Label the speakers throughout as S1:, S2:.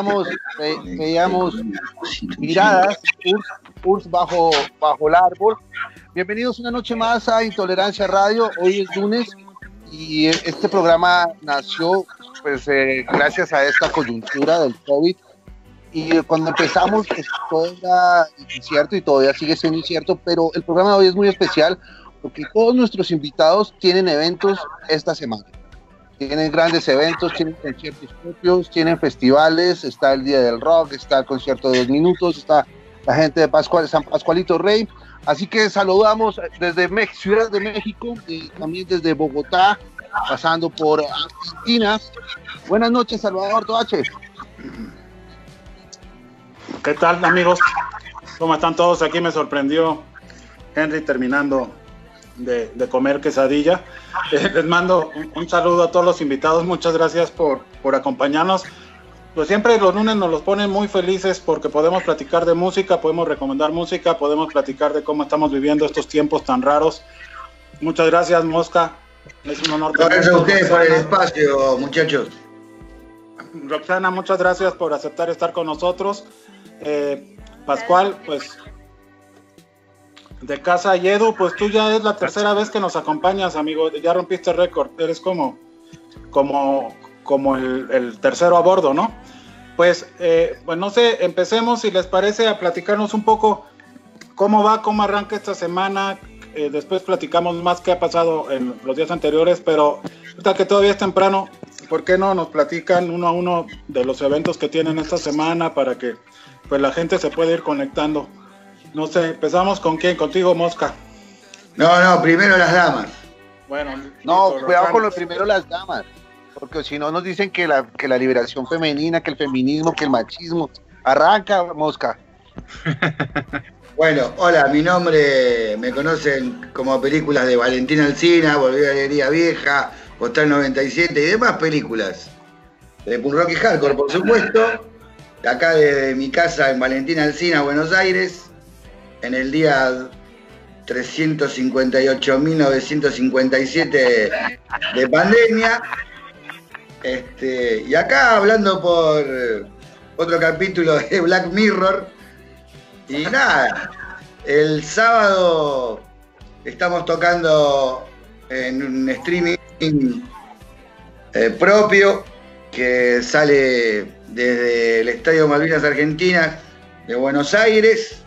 S1: Veíamos, veíamos miradas, Urs, bajo, bajo el árbol. Bienvenidos una noche más a Intolerancia Radio. Hoy es lunes y este programa nació pues eh, gracias a esta coyuntura del COVID y cuando empezamos todo era incierto y todavía sigue siendo incierto, pero el programa de hoy es muy especial porque todos nuestros invitados tienen eventos esta semana. Tienen grandes eventos, tienen conciertos propios, tienen festivales, está el Día del Rock, está el concierto de dos minutos, está la gente de Pascual, San Pascualito Rey. Así que saludamos desde Ciudad de México y también desde Bogotá, pasando por Argentina. Buenas noches, Salvador Toache.
S2: ¿Qué tal, amigos? ¿Cómo están todos? Aquí me sorprendió Henry terminando de, comer quesadilla. Eh, les mando un, saludo a todos los invitados. Muchas gracias por, por acompañarnos. Pues siempre los lunes nos los ponen muy felices porque podemos platicar de música, podemos recomendar música, podemos platicar de cómo estamos viviendo estos tiempos tan raros. Muchas gracias, Mosca.
S3: Es un honor. Gracias a ustedes por el espacio, muchachos.
S2: Roxana, muchas gracias por aceptar estar con nosotros. Eh, Pascual, pues de casa y Edu, pues tú ya es la tercera vez que nos acompañas, amigo. Ya rompiste récord. Eres como, como, como el, tercero a bordo, ¿no? Pues, eh, pues no sé, empecemos si les parece a platicarnos un poco cómo va, cómo arranca esta semana. Eh, después platicamos más qué ha pasado en los días anteriores, pero hasta que todavía es temprano, ¿por qué no nos platican uno a uno de los eventos que tienen esta semana para que pues la gente se pueda ir conectando? No sé, empezamos con quién, contigo, Mosca.
S3: No, no, primero las damas.
S1: Bueno, no, cuidado con lo primero las damas, porque si no nos dicen que la, que la liberación femenina, que el feminismo, que el machismo. Arranca, Mosca.
S3: Bueno, hola, mi nombre me conocen como películas de Valentina Alcina, Volver a la Alegría Vieja, Hostal 97 y demás películas. De Punk Rock y Hardcore, por supuesto. Acá de mi casa en Valentina Alcina, Buenos Aires en el día 358.957 de pandemia. Este, y acá hablando por otro capítulo de Black Mirror. Y nada, el sábado estamos tocando en un streaming eh, propio que sale desde el Estadio Malvinas Argentinas de Buenos Aires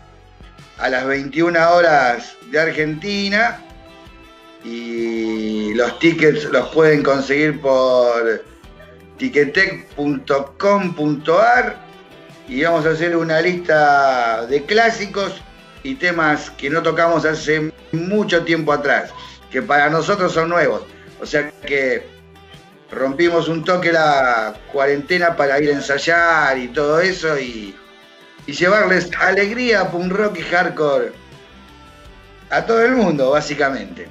S3: a las 21 horas de Argentina y los tickets los pueden conseguir por ticketec.com.ar y vamos a hacer una lista de clásicos y temas que no tocamos hace mucho tiempo atrás, que para nosotros son nuevos. O sea que rompimos un toque la cuarentena para ir a ensayar y todo eso y y llevarles alegría, punk rock y hardcore a todo el mundo, básicamente.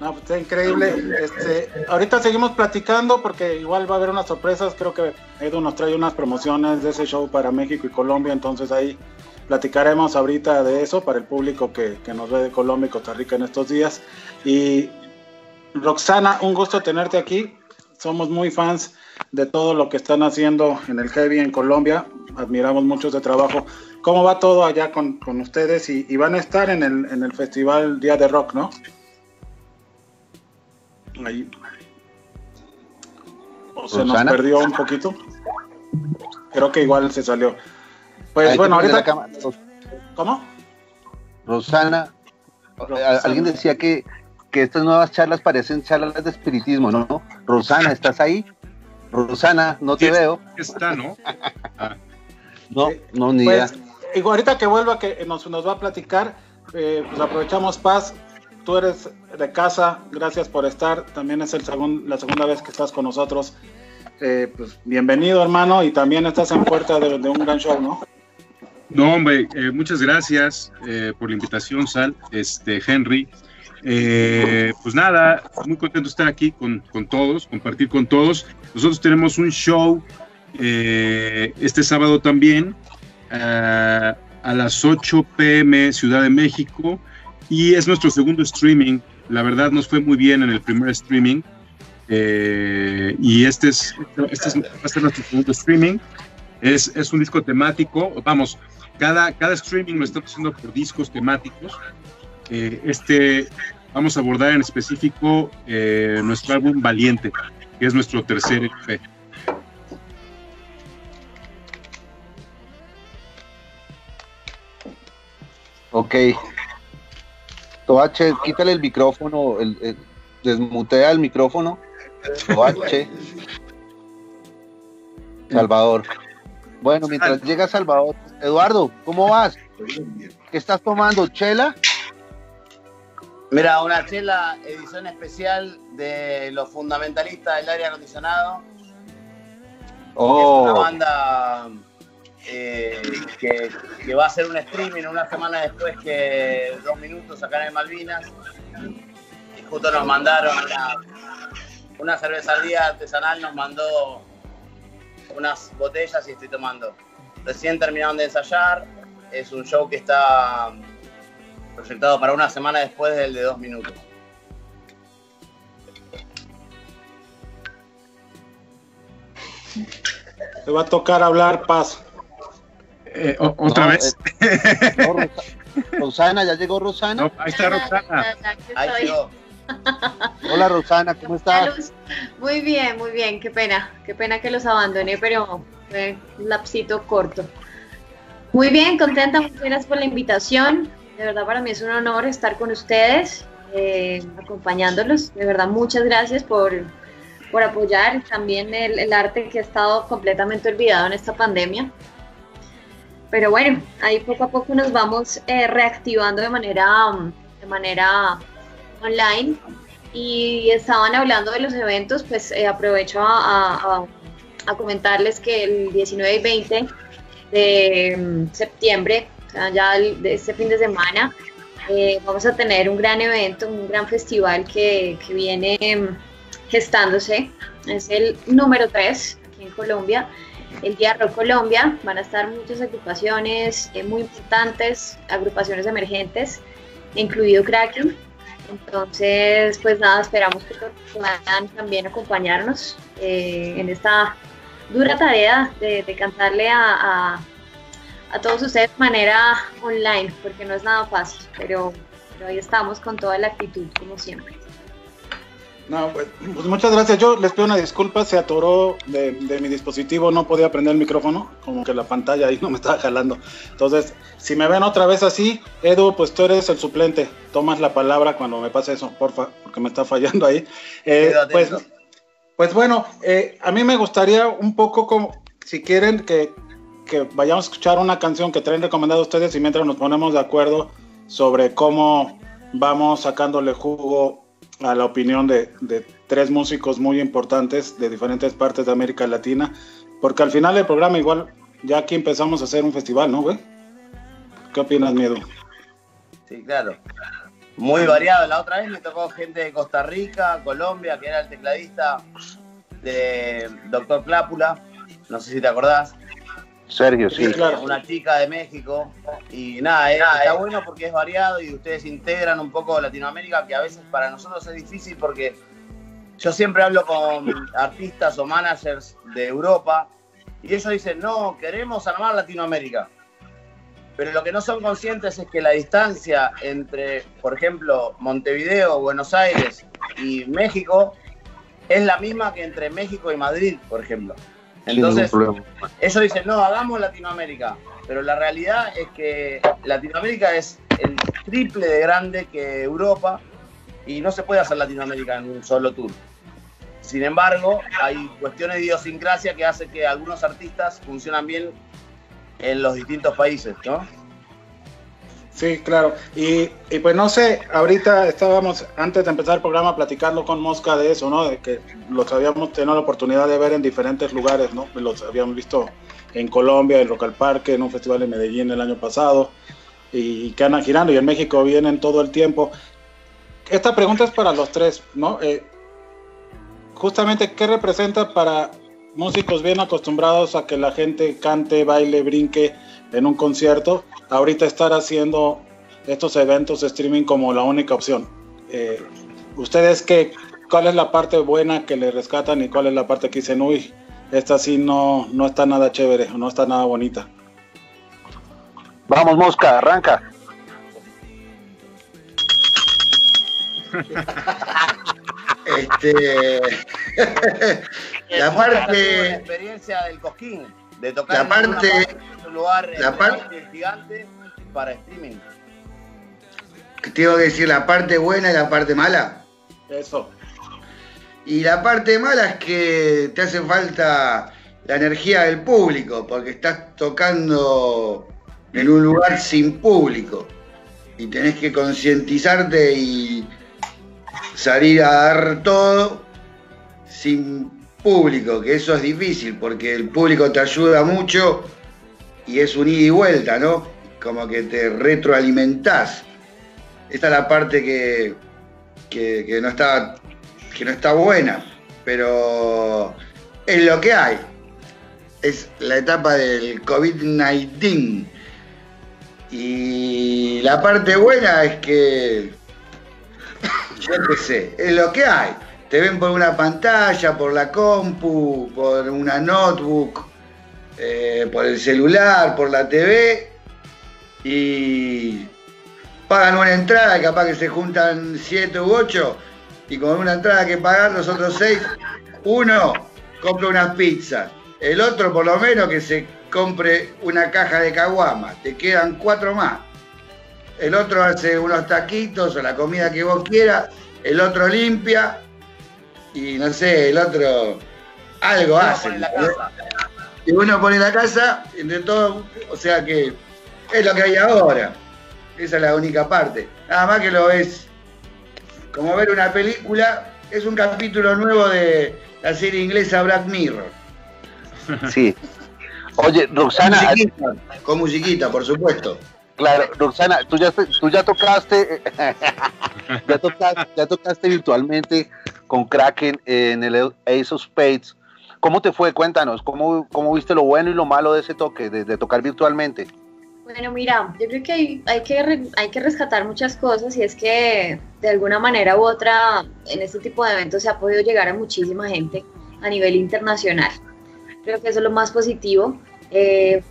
S2: No, pues está increíble. Este, ahorita seguimos platicando porque igual va a haber unas sorpresas. Creo que Edu nos trae unas promociones de ese show para México y Colombia, entonces ahí platicaremos ahorita de eso para el público que, que nos ve de Colombia y Costa Rica en estos días. Y Roxana, un gusto tenerte aquí. Somos muy fans de todo lo que están haciendo en el Heavy en Colombia. Admiramos mucho ese trabajo. ¿Cómo va todo allá con, ustedes? Y, van a estar en el, en el Festival Día de Rock, ¿no? Ahí. se nos perdió un poquito. Creo que igual se salió. Pues bueno, ahorita. ¿Cómo?
S1: Rosana. Alguien decía que, que estas nuevas charlas parecen charlas de espiritismo, ¿no? Rosana, ¿estás ahí? Rosana, no te veo.
S4: Está, ¿no?
S1: No, no, ni pues,
S2: ahorita que vuelva, que nos, nos va a platicar, eh, pues aprovechamos Paz. Tú eres de casa, gracias por estar. También es el la segunda vez que estás con nosotros. Eh, pues bienvenido, hermano, y también estás en puerta de, un gran show, ¿no?
S4: No, hombre, eh, muchas gracias por la invitación, Sal, este, Henry. pues nada, muy contento de estar aquí con, con, todos, compartir con todos. Nosotros tenemos un show eh, este sábado también a las 8 pm Ciudad de México y es nuestro segundo streaming. La verdad nos fue muy bien en el primer streaming. Eh, y este es, este es, va a ser nuestro segundo streaming. Es, es, un disco temático. Vamos, cada, cada streaming lo estamos haciendo por discos temáticos. Eh, este, vamos a abordar en específico eh, nuestro álbum Valiente, que es nuestro tercer EP.
S1: Ok. Toache, quítale el micrófono, el, el, desmutea el micrófono. Toache. Salvador. Bueno, mientras llega Salvador, Eduardo, ¿cómo vas? ¿Qué estás tomando? ¿Chela?
S5: Mira, una chela edición especial de los fundamentalistas del aire acondicionado.
S1: Oh.
S5: Es una banda eh, que, que, va a hacer un streaming una semana después que dos minutos acá en Malvinas. Y justo nos mandaron una, una cervecería artesanal, nos mandó unas botellas y estoy tomando. Recién terminaron de ensayar. Es un show que está proyectado para una semana después del de dos minutos.
S2: Te va a tocar hablar paz.
S4: Eh, otra
S1: No,
S4: vez.
S1: eh, no, Rosana, ¿ya llegó Rosana?
S4: No, ahí está Roxana.
S5: Ahí llegó.
S1: Hola Rosana, ¿cómo estás?
S6: Muy bien, muy bien, qué pena, qué pena que los abandoné, pero fue un lapsito corto. Muy bien, contenta, muchas gracias por la invitación. De verdad para mí es un honor estar con ustedes, eh, acompañándolos. De verdad, muchas gracias por, por apoyar también el, arte que ha estado completamente olvidado en esta pandemia. Pero bueno, ahí poco a poco nos vamos eh, reactivando de manera, de manera online y estaban hablando de los eventos, pues eh, aprovecho a, a- a comentarles que el 19 y 20 de mm, septiembre, ya de este fin de semana, eh, vamos a tener un gran evento, un gran festival que, que viene mm, gestándose. Es el número 3 aquí en Colombia, el Día Rock Colombia. Van a estar muchas agrupaciones eh, muy importantes, agrupaciones emergentes, incluido Kraken. Entonces, pues nada, esperamos que puedan también acompañarnos eh, en esta dura tarea de, de cantarle a, a- a todos ustedes de manera online, porque no es nada fácil, pero, pero ahí estamos con toda la actitud, como siempre.
S2: No, pues, pues muchas gracias. Yo les pido una disculpa, se atoró de, de mi dispositivo, no podía prender el micrófono, como que la pantalla ahí no me estaba jalando. Entonces, si me ven otra vez así, Edu, pues tú eres el suplente. Tomas la palabra cuando me pase eso, porfa, porque me está fallando ahí. Eh, pues, pues bueno, eh, a mí me gustaría un poco como, si quieren, que, que vayamos a escuchar una canción que traen recomendado ustedes y mientras nos ponemos de acuerdo sobre cómo vamos sacándole jugo a la opinión de, de tres músicos muy importantes de diferentes partes de América Latina, porque al final del programa igual ya aquí empezamos a hacer un festival, ¿no, güey? ¿Qué opinas, Miedo?
S5: Sí, claro. Muy variado. La otra vez me tocó gente de Costa Rica, Colombia, que era el tecladista de Doctor Clápula. No sé si te acordás.
S1: Sergio, sí.
S5: Una chica de México. Y nada, eh, está bueno porque es variado y ustedes integran un poco Latinoamérica, que a veces para nosotros es difícil porque yo siempre hablo con artistas o managers de Europa y ellos dicen, no, queremos armar Latinoamérica. Pero lo que no son conscientes es que la distancia entre, por ejemplo, Montevideo, Buenos Aires y México es la misma que entre México y Madrid, por ejemplo. Entonces, ellos dicen, no, hagamos Latinoamérica. Pero la realidad es que Latinoamérica es el triple de grande que Europa y no se puede hacer Latinoamérica en un solo tour. Sin embargo, hay cuestiones de idiosincrasia que hacen que algunos artistas funcionan bien en los distintos países, ¿no?
S2: Sí, claro. Y, y pues no sé, ahorita estábamos, antes de empezar el programa, platicando con Mosca de eso, ¿no? De que los habíamos tenido la oportunidad de ver en diferentes lugares, ¿no? Los habíamos visto en Colombia, en Rock al Parque, en un festival en Medellín el año pasado, y que andan girando, y en México vienen todo el tiempo. Esta pregunta es para los tres, ¿no? Eh, justamente, ¿qué representa para músicos bien acostumbrados a que la gente cante, baile, brinque en un concierto, ahorita estar haciendo estos eventos de streaming como la única opción? Eh, ¿Ustedes qué, cuál es la parte buena que le rescatan y cuál es la parte que dicen, uy, esta sí no, no está nada chévere, no está nada bonita.
S1: Vamos, Mosca, arranca.
S3: este, la parte.
S5: La experiencia del Cosquín, de tocar
S3: la parte,
S5: en un lugar
S3: la parte,
S5: gigante para streaming.
S3: Tengo que decir la parte buena y la parte mala.
S2: Eso.
S3: Y la parte mala es que te hace falta la energía del público, porque estás tocando en un lugar sin público. Y tenés que concientizarte y salir a dar todo sin público, que eso es difícil, porque el público te ayuda mucho y es un ida y vuelta, ¿no? Como que te retroalimentás. Esta es la parte que, que, no está, que no está buena, pero es lo que hay. Es la etapa del COVID-19. Y la parte buena es que, yo qué sé, es lo que hay. Te ven por una pantalla, por la compu, por una notebook, eh, por el celular, por la TV. Y pagan una entrada, capaz que se juntan siete u ocho, y con una entrada que pagar los otros seis, uno compra unas pizzas, el otro por lo menos que se compre una caja de caguama, te quedan cuatro más. El otro hace unos taquitos o la comida que vos quieras, el otro limpia y no sé, el otro algo hace. Y uno pone la casa, entre todo, o sea que es lo que hay ahora. Esa es la única parte. Nada más que lo ves como ver una película. Es un capítulo nuevo de la serie inglesa Black Mirror.
S1: Sí. Oye, Roxana.
S3: Con musiquita, por supuesto.
S1: Claro, Roxana, tú ya, tú ya tocaste, ya tocaste, ya tocaste virtualmente con Kraken en el Ace of Spades. ¿Cómo te fue? Cuéntanos, ¿cómo, cómo viste lo bueno y lo malo de ese toque, de tocar virtualmente?
S6: Bueno, mira, yo creo que hay, hay, que hay que rescatar muchas cosas y es que de alguna manera u otra en este tipo de eventos se ha podido llegar a muchísima gente a nivel internacional. Creo que eso es lo más positivo. Eh,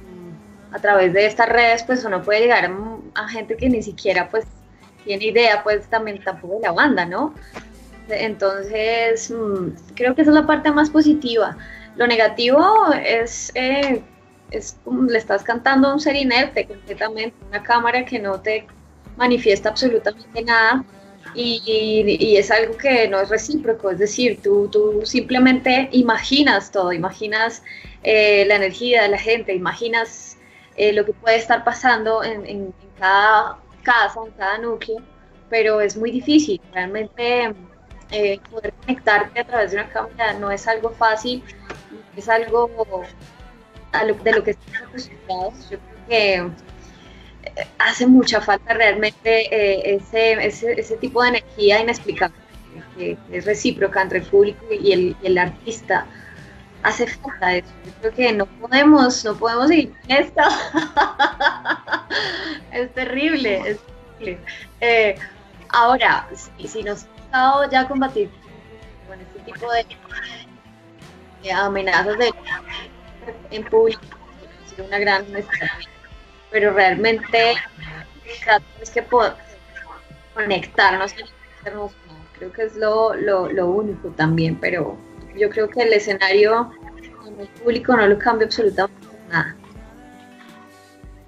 S6: a través de estas redes pues uno puede llegar a, gente que ni siquiera pues tiene idea pues también tampoco de la banda, ¿no? Entonces mm, creo que esa es la parte más positiva. Lo negativo es... Eh, es le estás cantando a un ser inerte completamente, una cámara que no te manifiesta absolutamente nada y, es algo que no es recíproco, es decir, tú, tú simplemente imaginas todo, imaginas eh, la energía de la gente, imaginas eh, lo que puede estar pasando en, cada casa, en cada núcleo, pero es muy difícil, realmente eh, poder conectarte a través de una cámara no es algo fácil, es algo de lo que estamos acostumbrados. Yo creo que eh, hace mucha falta realmente eh, ese, ese, tipo de energía inexplicable, que, es recíproca entre el público y el, el, artista. Hace falta eso. Yo creo que no podemos, no podemos ir en esto. es terrible, es terrible. Eh, ahora, si, nos ha estado ya combatir con este tipo de, amenazas de en público sido una gran necesidad. Pero realmente es que poder conectarnos, creo que es lo, lo, lo, único también, pero yo creo que el escenario en el público no lo cambia absolutamente nada.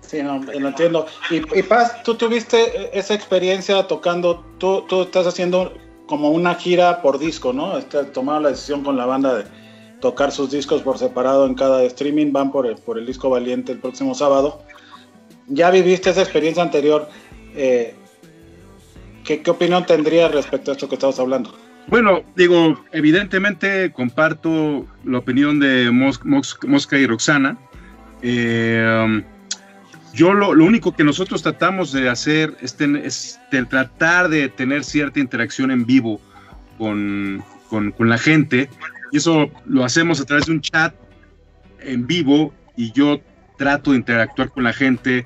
S2: Sí, no, lo entiendo. Y, Paz, tú tuviste esa experiencia tocando, tú, tú estás haciendo como una gira por disco, ¿no? Estás tomando la decisión con la banda de, tocar sus discos por separado en cada streaming, van por el, por el disco Valiente el próximo sábado. Ya viviste esa experiencia anterior. Eh, ¿qué, opinión tendrías respecto a esto que estamos hablando?
S4: Bueno, digo, evidentemente comparto la opinión de Mosca y Roxana. Eh, yo lo, único que nosotros tratamos de hacer es, tratar de tener cierta interacción en vivo con, con la gente y eso lo hacemos a través de un chat en vivo y yo trato de interactuar con la gente.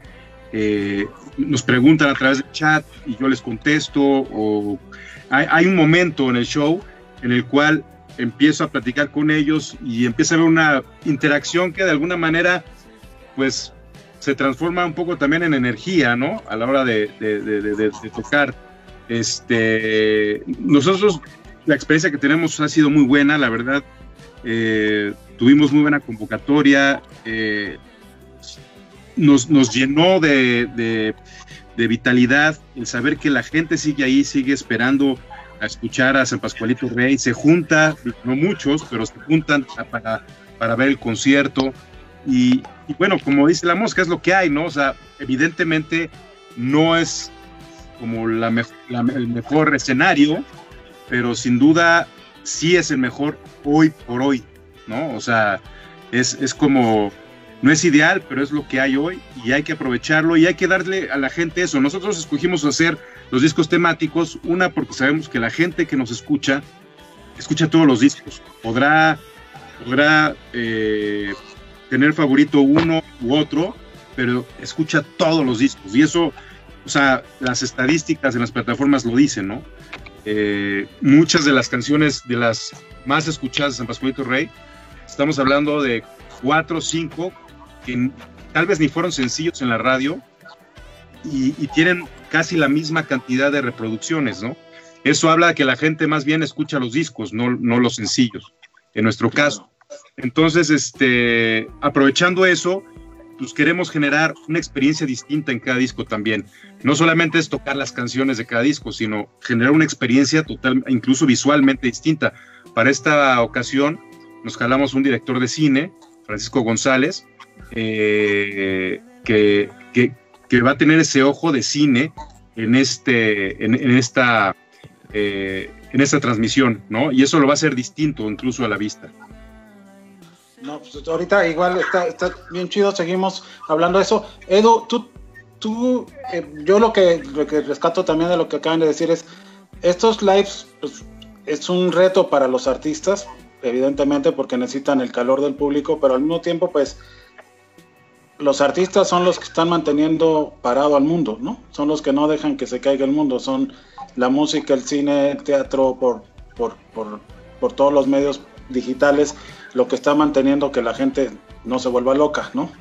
S4: Eh, nos preguntan a través del chat y yo les contesto. O hay, un momento en el show en el cual empiezo a platicar con ellos y empieza a haber una interacción que de alguna manera, pues, se transforma un poco también en energía, ¿no? A la hora de, tocar. Este, nosotros, la experiencia que tenemos ha sido muy buena, la verdad. Eh, tuvimos muy buena convocatoria. Eh, nos, llenó de, vitalidad el saber que la gente sigue ahí, sigue esperando a escuchar a San Pascualito Rey, se junta, no muchos, pero se juntan para, para ver el concierto. Y, bueno, como dice la mosca, es lo que hay, ¿no? O sea, evidentemente no es como la, el mejor escenario, pero sin duda sí es el mejor hoy por hoy, ¿no? O sea, es, es como no es ideal, pero es lo que hay hoy y hay que aprovecharlo y hay que darle a la gente eso. Nosotros escogimos hacer los discos temáticos, una porque sabemos que la gente que nos escucha, escucha todos los discos. Podrá, podrá eh, tener favorito uno u otro, pero escucha todos los discos. Y eso, o sea, las estadísticas en las plataformas lo dicen, ¿no? Eh, muchas de las canciones de las más escuchadas de San Pascualito Rey, estamos hablando de cuatro o cinco que tal vez ni fueron sencillos en la radio y, tienen casi la misma cantidad de reproducciones, ¿no? Eso habla de que la gente más bien escucha los discos, no, no los sencillos, en nuestro caso. Entonces, este, aprovechando eso, pues queremos generar una experiencia distinta en cada disco también. No solamente es tocar las canciones de cada disco, sino generar una experiencia total, incluso visualmente distinta. Para esta ocasión nos jalamos un director de cine, Francisco González, eh, que, va a tener ese ojo de cine en, este, en, esta, eh, en esta transmisión, ¿no? Y eso lo va a hacer distinto incluso a la vista.
S2: No, pues ahorita igual está, bien chido, seguimos hablando de eso. Edu, tú, tú eh, yo lo que, lo que rescato también de lo que acaban de decir es, estos lives pues, es un reto para los artistas, evidentemente porque necesitan el calor del público, pero al mismo tiempo pues los artistas son los que están manteniendo parado al mundo, ¿no? Son los que no dejan que se caiga el mundo, son la música, el cine, el teatro, por, por, por, por todos los medios digitales, lo que está manteniendo que la gente no se vuelva loca, ¿no?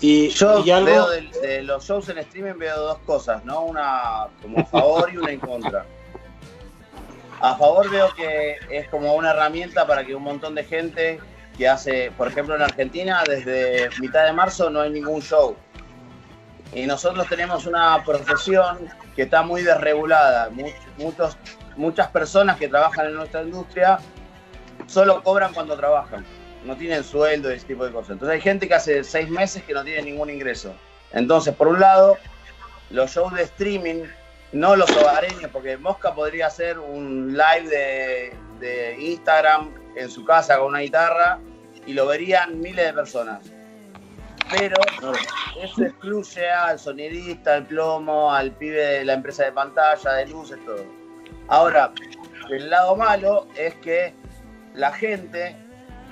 S5: Y, yo veo de, los shows en streaming veo dos cosas, ¿no? Una como a favor y una en contra. A favor veo que es como una herramienta para que un montón de gente que hace, por ejemplo, en Argentina, desde mitad de marzo no hay ningún show. Y nosotros tenemos una profesión que está muy desregulada. Muchos, muchas personas que trabajan en nuestra industria solo cobran cuando trabajan. No tienen sueldo y ese tipo de cosas. Entonces hay gente que hace seis meses que no tiene ningún ingreso. Entonces, por un lado, los shows de streaming, no los hogareños, porque Mosca podría hacer un live de, de Instagram en su casa con una guitarra y lo verían miles de personas. Pero eso excluye al sonidista, al plomo, al pibe de la empresa de pantalla, de luces, todo. Ahora, el lado malo es que la gente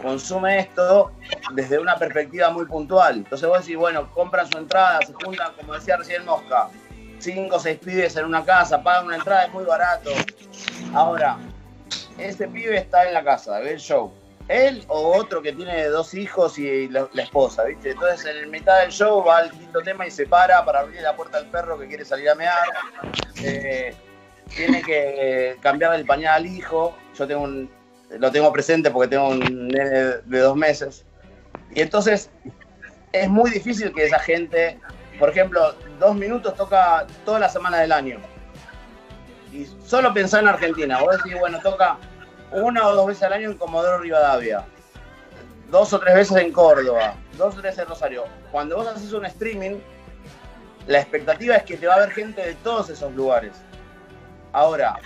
S5: consume esto desde una perspectiva muy puntual. Entonces vos decís, bueno, compran su entrada, se juntan, como decía recién Mosca, cinco o seis pibes en una casa, pagan una entrada, es muy barato. Ahora, ese pibe está en la casa, ve el show él o otro que tiene dos hijos y la, esposa, ¿viste? Entonces en mitad del show va al quinto tema y se para para abrir la puerta al perro que quiere salir a mear. Eh, tiene que cambiar el pañal al hijo. Yo tengo un, lo tengo presente porque tengo un nene de dos meses. Y entonces es muy difícil que esa gente, por ejemplo, dos minutos toca toda la semana del año. Y solo pensar en Argentina. Vos decís, bueno, toca una o dos veces al año en Comodoro Rivadavia, dos o tres veces en Córdoba, dos o tres en Rosario. Cuando vos haces un streaming, la expectativa es que te va a ver gente de todos esos lugares. Ahora,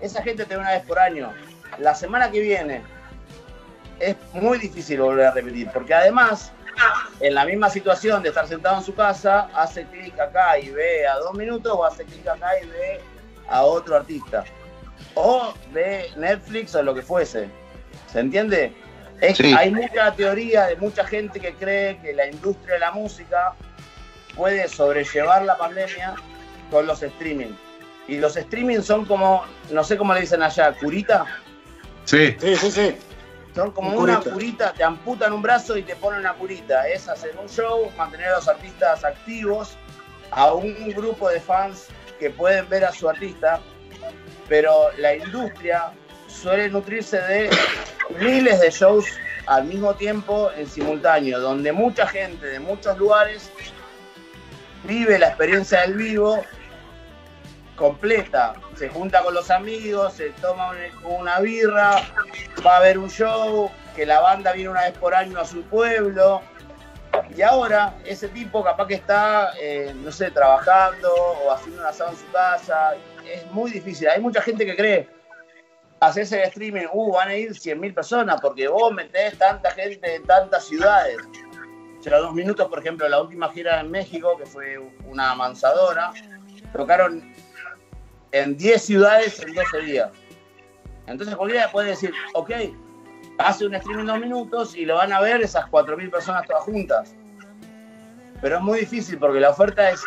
S5: esa gente te ve una vez por año. La semana que viene es muy difícil volver a repetir, porque además, en la misma situación de estar sentado en su casa, hace clic acá y ve a dos minutos, o hace clic acá y ve a otro artista o de Netflix o lo que fuese. ¿Se entiende? Hay mucha teoría de mucha gente que cree que la industria de la música puede sobrellevar la pandemia con los streaming. Y los streaming son como, no sé cómo le dicen allá, curita.
S4: Sí.
S2: Sí, sí, sí.
S5: Son como
S2: Un
S5: una
S2: curita.
S5: curita, te amputan un brazo y te ponen una curita. Es hacer un show, mantener a los artistas activos, a un grupo de fans que pueden ver a su artista, pero la industria suele nutrirse de miles de shows al mismo tiempo en simultáneo, donde mucha gente de muchos lugares vive la experiencia del vivo completa. Se junta con los amigos, se toma un- una birra, va a ver un show, que la banda viene una vez por año a su pueblo. Y ahora ese tipo capaz que está, eh, no sé, trabajando o haciendo un asado en su casa. Es muy difícil. Hay mucha gente que cree, haces el streaming, uh, van a ir 100.000 personas porque vos metés tanta gente en tantas ciudades. Será dos minutos, por ejemplo, la última gira en México, que fue una amansadora, tocaron en 10 ciudades en 12 días. Entonces cualquiera puede decir, ok, hace un streaming dos minutos y lo van a ver esas 4.000 personas todas juntas. Pero es muy difícil porque la oferta es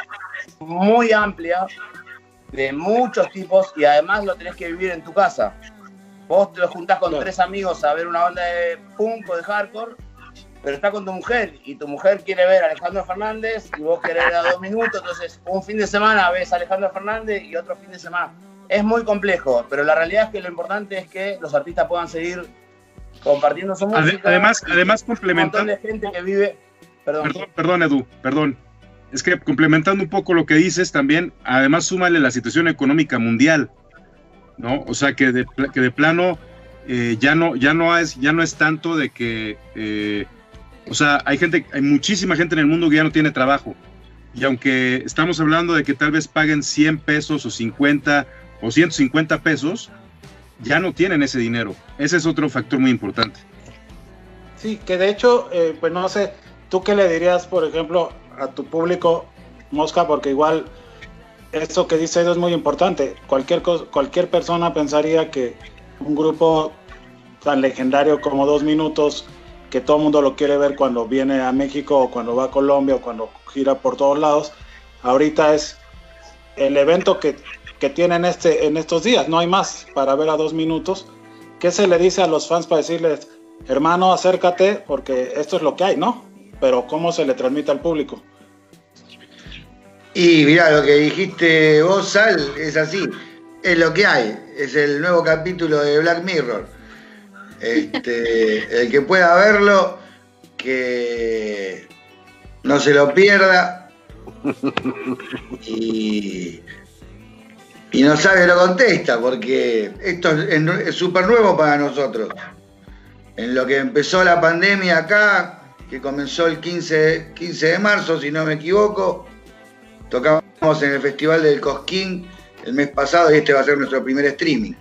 S5: muy amplia, de muchos tipos, y además lo tenés que vivir en tu casa. Vos te juntás con tres amigos a ver una banda de punk o de hardcore, pero está con tu mujer y tu mujer quiere ver a Alejandro Fernández y vos querés ver a dos minutos, entonces un fin de semana ves a Alejandro Fernández y otro fin de semana. Es muy complejo, pero la realidad es que lo importante es que los artistas puedan seguir compartiendo su música.
S4: además, además
S5: un montón
S4: complementando,
S5: de gente que vive. Perdón.
S4: perdón, perdón, Edu, perdón. Es que complementando un poco lo que dices también, además súmale la situación económica mundial, ¿no? O sea que de, que de plano eh, ya no ya no es ya no es tanto de que, eh, o sea, hay gente, hay muchísima gente en el mundo que ya no tiene trabajo y aunque estamos hablando de que tal vez paguen 100 pesos o 50 o 150 pesos, ya no tienen ese dinero. Ese es otro factor muy importante.
S2: Sí, que de hecho, eh, pues no sé, ¿tú qué le dirías, por ejemplo, a tu público, Mosca? Porque igual eso que dice es muy importante. Cualquier, cualquier persona pensaría que un grupo tan legendario como Dos Minutos, que todo el mundo lo quiere ver cuando viene a México o cuando va a Colombia o cuando gira por todos lados, ahorita es el evento que, que tienen este, en estos días, no hay más para ver a Dos Minutos. ¿Qué se le dice a los fans para decirles, hermano, acércate, porque esto es lo que hay, ¿no? Pero ¿cómo se le transmite al público?
S3: Y mirá, lo que dijiste vos, Sal, es así. Es lo que hay. Es el nuevo capítulo de Black Mirror. Este, el que pueda verlo, que no se lo pierda. Y, y no sabe lo contesta, porque esto es es súper nuevo para nosotros. En lo que empezó la pandemia acá, comenzó el 15, 15 de marzo, si no me equivoco, Tocamos en el Festival del Cosquín el mes pasado y este va a ser nuestro primer streaming.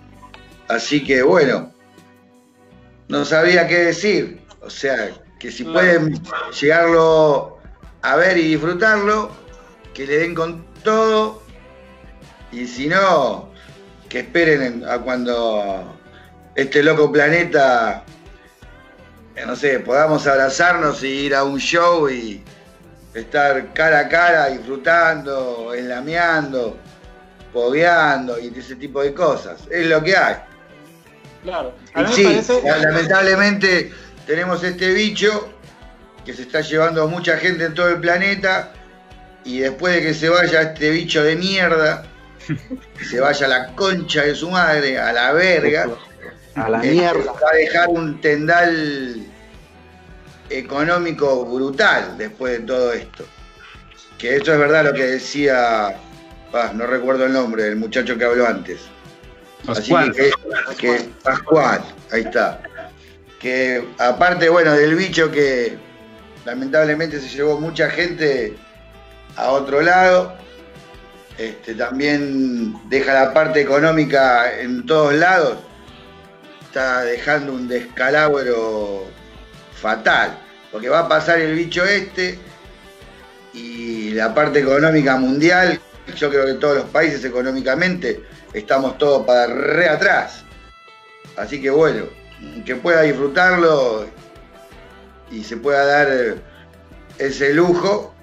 S3: Así que bueno, no sabía qué decir. O sea, que si pueden llegarlo a ver y disfrutarlo, que le den con todo. Y si no, que esperen en- a cuando este loco planeta, no sé, podamos abrazarnos y ir a un show y estar cara a cara disfrutando, enlameando, pogueando y ese tipo de cosas. Es lo que hay.
S2: Claro. A
S3: Y
S2: mí me
S3: sí,
S2: parece...
S3: lamentablemente tenemos este bicho que se está llevando a mucha gente en todo el planeta y después de que se vaya este bicho de mierda, que se vaya a la concha de su madre, a la verga,
S1: A la mierda.
S3: va a dejar un tendal económico brutal después de todo esto. Que eso es verdad lo que decía, ah, no recuerdo el nombre del muchacho que habló antes.
S4: Pascual.
S3: Así que, que- Pascual, ahí está. Que aparte, bueno, del bicho que lamentablemente se llevó mucha gente a otro lado, este, también deja la parte económica en todos lados, está dejando un descalabro fatal, porque va a pasar el bicho este y la parte económica mundial, yo creo que todos los países económicamente estamos todos para re atrás. Así que bueno, que pueda disfrutarlo y se pueda dar ese lujo,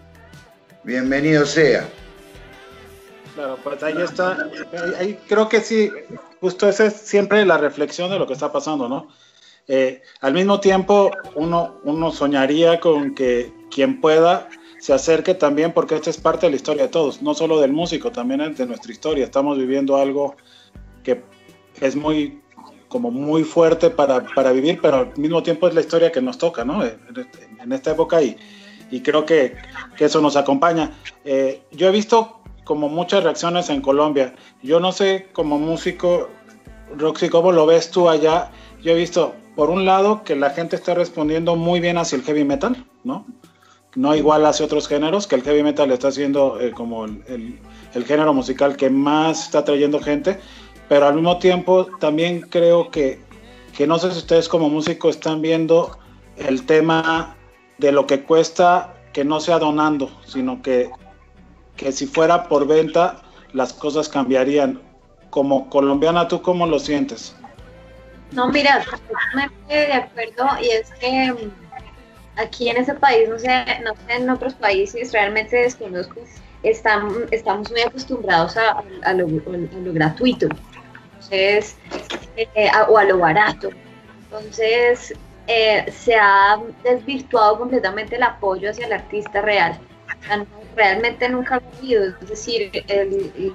S3: bienvenido sea.
S2: Claro, pues ahí está. Ahí, creo que sí, justo esa es siempre la reflexión de lo que está pasando, ¿no? Eh, al mismo tiempo, uno, uno soñaría con que quien pueda se acerque también, porque esta es parte de la historia de todos, no solo del músico, también es de nuestra historia. Estamos viviendo algo que es muy, como muy fuerte para, para vivir, pero al mismo tiempo es la historia que nos toca, ¿no? En esta época y, y creo que, que, eso nos acompaña. Eh, yo he visto como muchas reacciones en Colombia. Yo no sé como músico, Roxy, ¿cómo lo ves tú allá? Yo he visto, por un lado, que la gente está respondiendo muy bien hacia el heavy metal, ¿no? No igual hacia otros géneros, que el heavy metal está siendo eh, como el, el, género musical que más está trayendo gente, pero al mismo tiempo también creo que, que no sé si ustedes como músicos están viendo el tema de lo que cuesta que no sea donando, sino que que si fuera por venta las cosas cambiarían. Como colombiana, ¿tú cómo lo sientes?
S6: No, mira, totalmente de acuerdo y es que mm, aquí en ese país, no sé, no sé en otros países, realmente desconozco, estamos, estamos muy acostumbrados a, a, lo, gratuito, entonces, eh, o a lo barato. Entonces, eh, se ha desvirtuado completamente el apoyo hacia el artista real realmente nunca ha habido, es decir, el,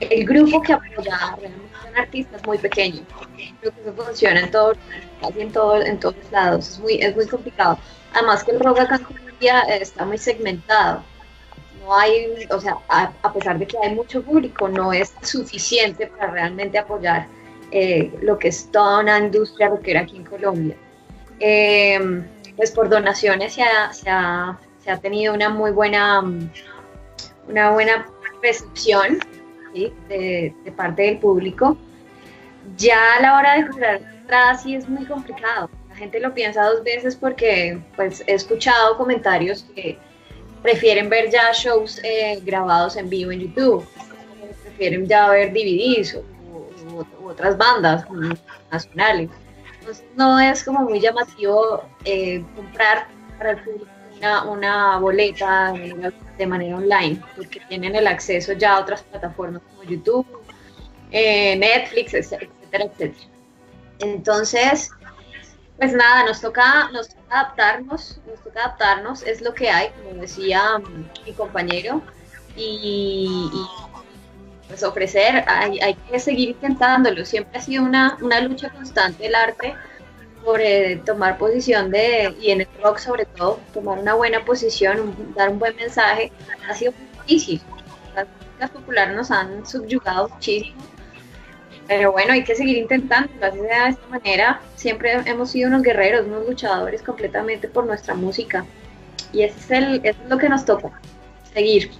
S6: el, grupo que apoya realmente son artistas muy pequeños. Creo que eso funciona en todo, casi en, todo, en todos lados, es muy, es muy complicado. Además que el rock acá en Colombia está muy segmentado. No hay, o sea, a, pesar de que hay mucho público, no es suficiente para realmente apoyar eh, lo que es toda una industria rockera aquí en Colombia. Eh, pues por donaciones se ha, se ha ha tenido una muy buena, una buena recepción de, parte del público. Ya a la hora de comprar entradas sí es muy complicado. La gente lo piensa dos veces porque pues, he escuchado comentarios que prefieren ver ya shows eh, grabados en vivo en YouTube, prefieren ya ver DVDs o, otras bandas nacionales. Entonces no es como muy llamativo eh, comprar para el público una, boleta de manera online, porque tienen el acceso ya a otras plataformas como YouTube, eh, Netflix, etcétera, etcétera. Entonces, pues nada, nos toca, nos adaptarnos, nos toca adaptarnos, es lo que hay, como decía mi compañero, y, pues ofrecer, hay, hay, que seguir intentándolo, siempre ha sido una, una lucha constante el arte sobre tomar posición de, y en el rock sobre todo, tomar una buena posición, dar un buen mensaje, ha sido difícil. Las músicas populares nos han subyugado muchísimo, pero bueno, hay que seguir intentando, así de esta manera, siempre hemos sido unos guerreros, unos luchadores completamente por nuestra música. Y ese es, el, es lo que nos toca, seguir.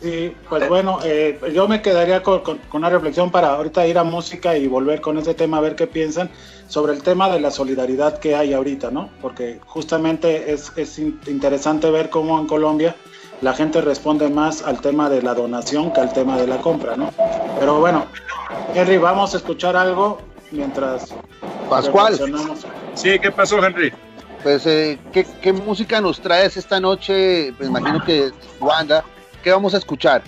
S2: Sí, pues bueno, eh, yo me quedaría con, con, una reflexión para ahorita ir a música y volver con ese tema a ver qué piensan sobre el tema de la solidaridad que hay ahorita, ¿no? Porque justamente es, es interesante ver cómo en Colombia la gente responde más al tema de la donación que al tema de la compra, ¿no? Pero bueno, Henry, vamos a escuchar algo mientras...
S1: Pascual.
S4: Sí, ¿qué pasó, Henry?
S1: Pues, eh, ¿qué, ¿qué, música nos traes esta noche? Pues imagino que Wanda. ¿Qué vamos a escuchar?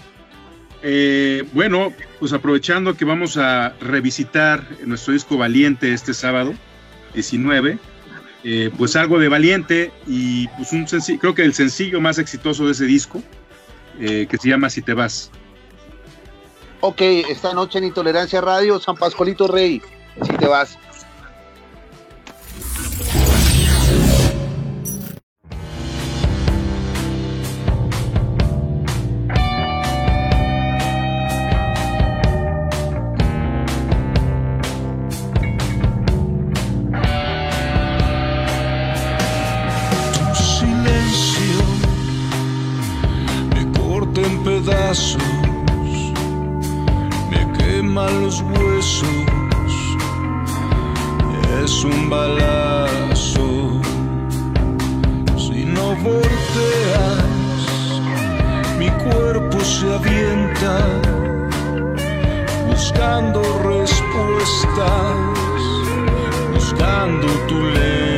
S4: Eh, bueno, pues aprovechando que vamos a revisitar nuestro disco Valiente este sábado 19, eh, pues algo de Valiente y pues un sencillo, creo que el sencillo más exitoso de ese disco, eh, que se llama Si te vas.
S1: Ok, esta noche en Intolerancia Radio, San Pascualito Rey, Si te vas.
S7: Me queman los huesos, es un balazo. Si no volteas, mi cuerpo se avienta, buscando respuestas, buscando tu lengua.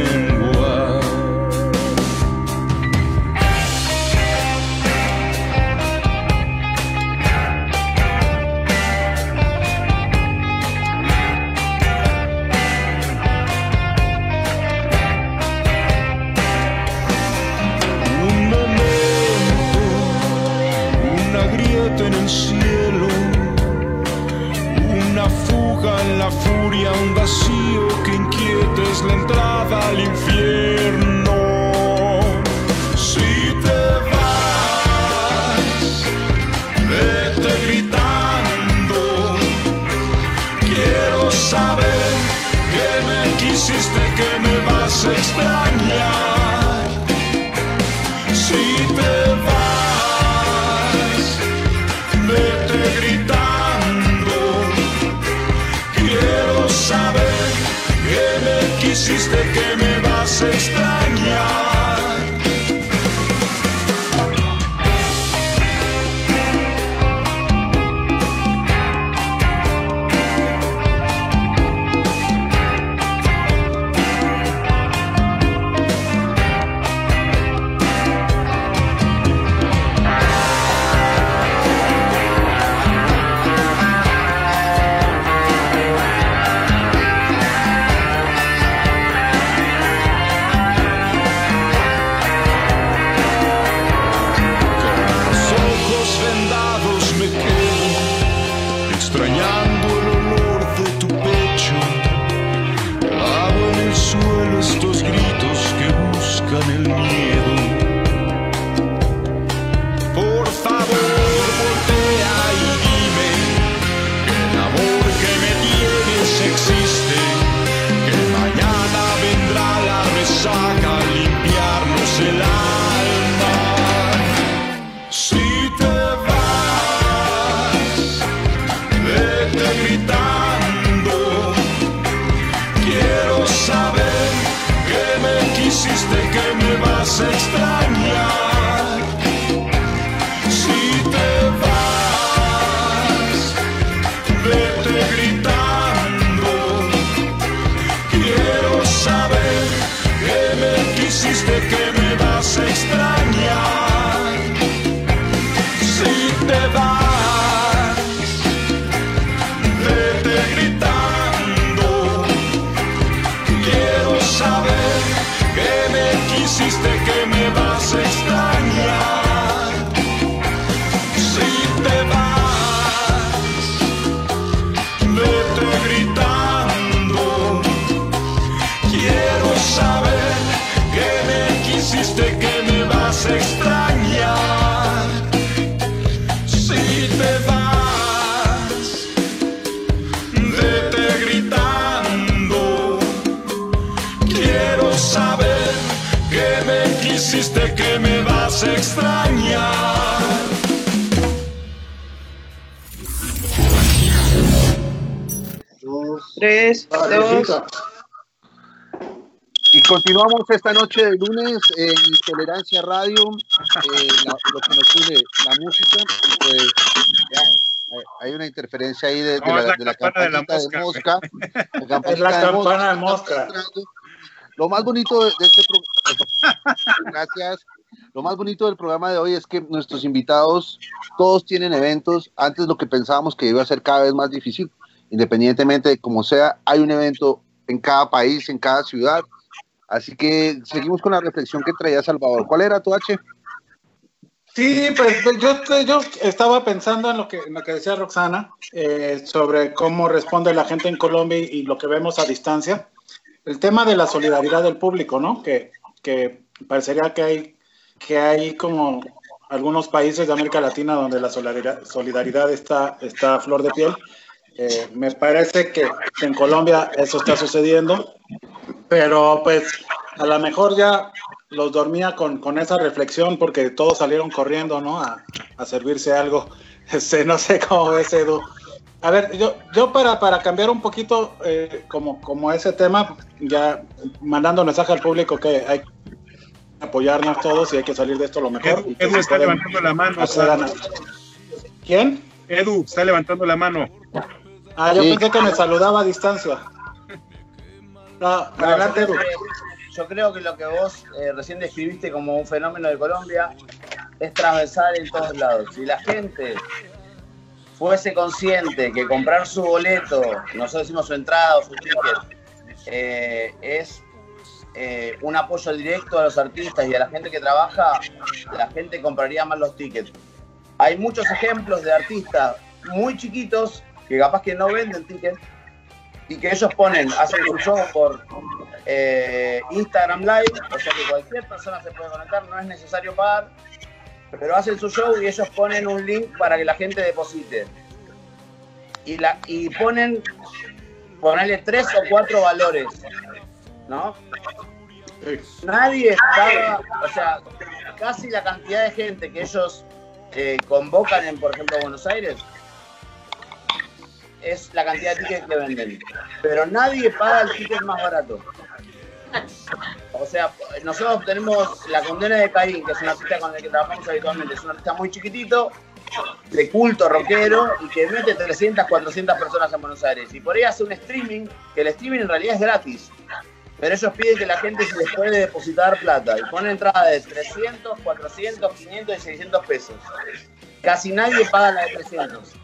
S1: Continuamos esta noche de lunes en Tolerancia Radio, eh, la- lo que nos une, la música. pues, ya, hay- una interferencia ahí de, de
S4: No,
S1: la,
S4: la
S1: de la
S4: campana de la
S1: campanita de
S4: mosca,
S1: mosca. La
S2: Es la
S1: de
S2: campana de mosca.
S1: Lo más bonito de de este programa, gracias. Lo más bonito del programa de hoy es que nuestros invitados todos tienen eventos. Antes lo que pensábamos que iba a ser cada vez más difícil, independientemente de cómo sea, hay un evento en cada país, en cada ciudad. Así que seguimos con la reflexión que traía Salvador. ¿Cuál era tu H?
S2: Sí, pues yo, yo estaba pensando en lo que, en lo que decía Roxana eh, sobre cómo responde la gente en Colombia y, lo que vemos a distancia. El tema de la solidaridad del público, ¿no? Que, que parecería que hay, que hay como algunos países de América Latina donde la solidaridad, solidaridad está, está a flor de piel. Eh, me parece que en Colombia eso está sucediendo, pero pues a lo mejor ya los dormía con, con esa reflexión porque todos salieron corriendo, ¿no? A, a servirse algo. Este, no sé cómo ves, Edu. A ver, yo, yo para, para cambiar un poquito eh, como, como ese tema, ya mandando mensaje al público que hay que apoyarnos todos y hay que salir de esto lo mejor.
S4: Edu, está levantando la mano.
S2: ¿Quién?
S4: Edu está levantando la mano.
S2: Ah, yo
S1: Sí.
S2: pensé que me saludaba a distancia. No,
S5: No,
S2: adelante,
S5: yo,
S2: Edu.
S5: creo que, yo creo que lo que vos eh, recién describiste como un fenómeno de Colombia es transversal en todos lados. Si la gente fuese consciente que comprar su boleto, nosotros decimos su entrada o su ticket, eh, es eh, un apoyo directo a los artistas y a la gente que trabaja, la gente compraría más los tickets. hay muchos ejemplos de artistas muy chiquitos que capaz que no venden tickets y que ellos ponen, hacen su show por eh, Instagram Live, o sea que cualquier persona se puede conectar, no es necesario pagar, pero hacen su show y ellos ponen un link para que la gente deposite. Y, la, y ponen, ponerle tres o cuatro valores, ¿no? Nadie paga, o sea, casi la cantidad de gente que ellos eh, convocan en, por ejemplo, Buenos Aires, es la cantidad de tickets que venden. Pero nadie paga el ticket más barato. O sea, nosotros tenemos la condena de Caín, que es un artista con el que trabajamos habitualmente. Es un artista muy chiquitito, de culto rockero, y que mete 300, 400 personas en Buenos Aires. Y por ahí hace un streaming, que el streaming en realidad es gratis. Pero ellos piden que la gente se les puede depositar plata. Y pone entrada de 300, 400, 500 y 600 pesos. Casi nadie paga la de 300.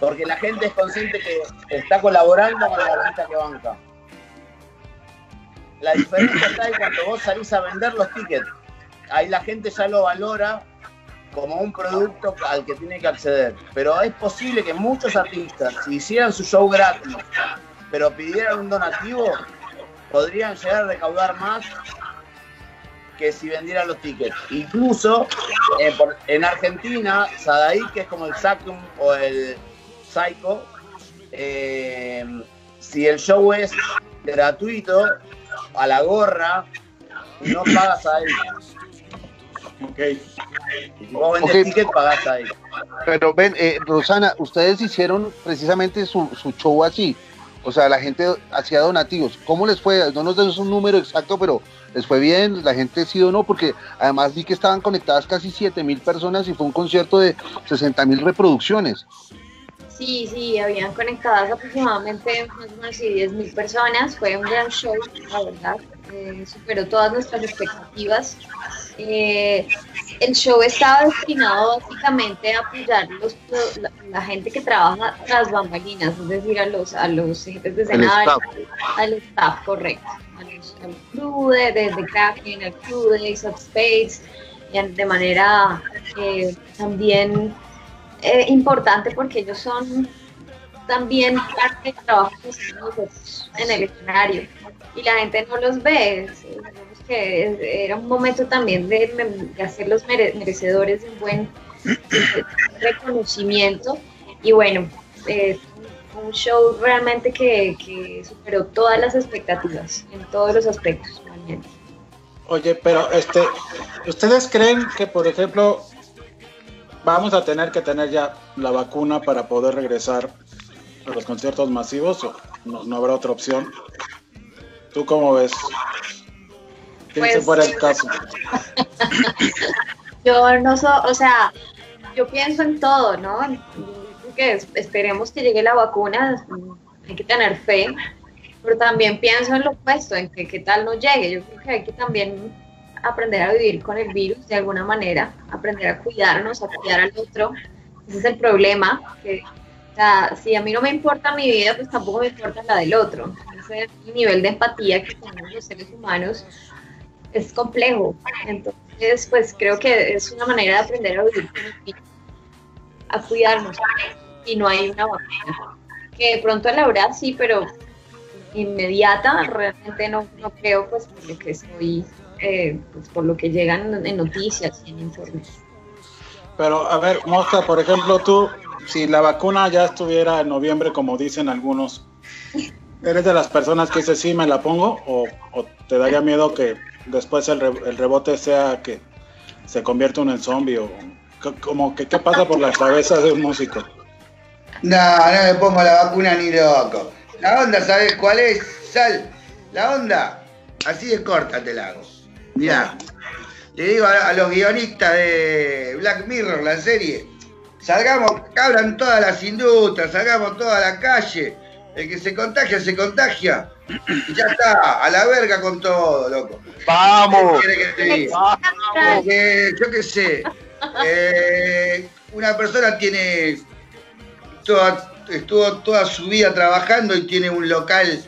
S5: Porque la gente es consciente que está colaborando con el artista que banca. La diferencia está en cuando vos salís a vender los tickets. Ahí la gente ya lo valora como un producto al que tiene que acceder. Pero es posible que muchos artistas, si hicieran su show gratis, pero pidieran un donativo, podrían llegar a recaudar más que si vendieran los tickets. Incluso eh, en Argentina, Sadaí, que es como el Sacum o el Psycho, eh, si el show es gratuito, a la gorra, no pagas ahí.
S2: Ok.
S5: Si vos vendés
S1: Ok.
S5: ticket, pagás ahí.
S1: Pero ven, eh, Rosana, ustedes hicieron precisamente su, su show así. O sea, la gente hacía donativos. ¿Cómo les fue? No nos den un número exacto, pero les fue bien, la gente sí o no, porque además vi que estaban conectadas casi 7 mil personas y fue un concierto de 60 mil reproducciones.
S6: Sí, sí, habían conectadas aproximadamente más o menos 10 mil personas. Fue un gran show, la verdad. eh, superó todas nuestras expectativas. Eh, el show estaba destinado básicamente a apoyar los, la, la gente que trabaja tras bambalinas, es decir, a los, a los jefes de escenario,
S1: staff.
S6: al staff, correcto. A los- al crew de, de, de al crew de Ace of Spades, de manera eh, también eh, importante porque ellos son también parte del trabajo que hacemos en el escenario y la gente no los ve. que era un momento también de, de hacerlos mere- merecedores de un buen reconocimiento y bueno, eh, un show realmente que, que superó todas las expectativas en todos los aspectos. realmente.
S2: Oye, pero este, ¿ustedes creen que, por ejemplo, vamos a tener que tener ya la vacuna para poder regresar a los conciertos masivos o no, no habrá otra opción? ¿Tú cómo ves? ¿Quién
S6: Pues-
S2: se fuera el caso?
S6: Yo no so, o sea, yo pienso en todo, ¿no? Que es- esperemos que llegue la vacuna, hay que tener fe, pero también pienso en lo opuesto, en que qué tal no llegue. Yo creo que hay que también aprender a vivir con el virus de alguna manera, aprender a cuidarnos, a cuidar al otro. Ese es el problema, que o sea, si a mí no me importa mi vida, pues tampoco me importa la del otro. Ese es el nivel de empatía que tenemos los seres humanos es complejo. Entonces, pues creo que es una manera de aprender a vivir con el virus, a cuidarnos. Y no hay una vacuna. Que de pronto la habrá, sí, pero inmediata realmente no, no creo, pues por lo que estoy, eh, pues, por lo que llegan en noticias y en informes.
S2: Pero, a ver, Mosca, por ejemplo, tú, si la vacuna ya estuviera en noviembre, como dicen algunos, ¿eres de las personas que dice sí, me la pongo? ¿O, o te daría miedo que después el, re- el rebote sea que se convierta uno en zombie? O, como que, ¿Qué pasa por la cabeza de un músico?
S3: No, no me pongo la vacuna ni loco. La onda, ¿sabes cuál es? Sal. La onda, así de corta te la hago. Mirá, le digo a, a los guionistas de Black Mirror, la serie, salgamos, abran todas las industrias, salgamos toda la calle. El que se contagia, se contagia. Y ya está, a la verga con todo, loco.
S1: ¡Vamos!
S3: ¿Qué que te diga? Porque, yo qué sé, eh, una persona tiene toda, estuvo toda su vida trabajando y tiene un local,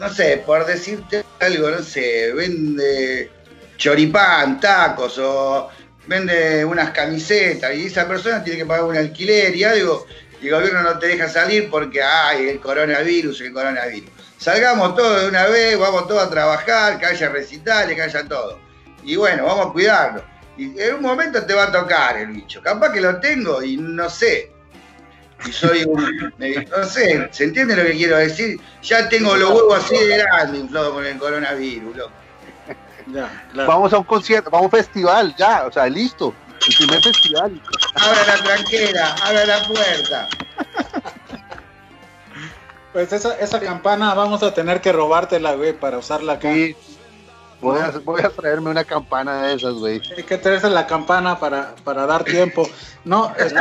S3: no sé, por decirte algo, no sé, vende choripán, tacos o vende unas camisetas y esa persona tiene que pagar un alquiler y algo, y el gobierno no te deja salir porque hay el coronavirus, el coronavirus. Salgamos todos de una vez, vamos todos a trabajar, que haya recitales, que haya todo. Y bueno, vamos a cuidarlo. Y en un momento te va a tocar el bicho. Capaz que lo tengo y no sé. Y soy un. No sé, ¿se entiende lo que quiero decir? Ya tengo los huevos así de grande inflados con el coronavirus, loco.
S2: Ya, claro.
S1: Vamos a un concierto, vamos a un festival, ya, o sea, listo. El primer festival.
S3: Abra la tranquera, abra la puerta.
S2: Pues esa, esa campana vamos a tener que robártela, güey, para usarla acá.
S1: Sí. Voy a, voy a traerme una campana de esas, güey.
S2: Hay que traerse la campana para, para dar tiempo. No, este,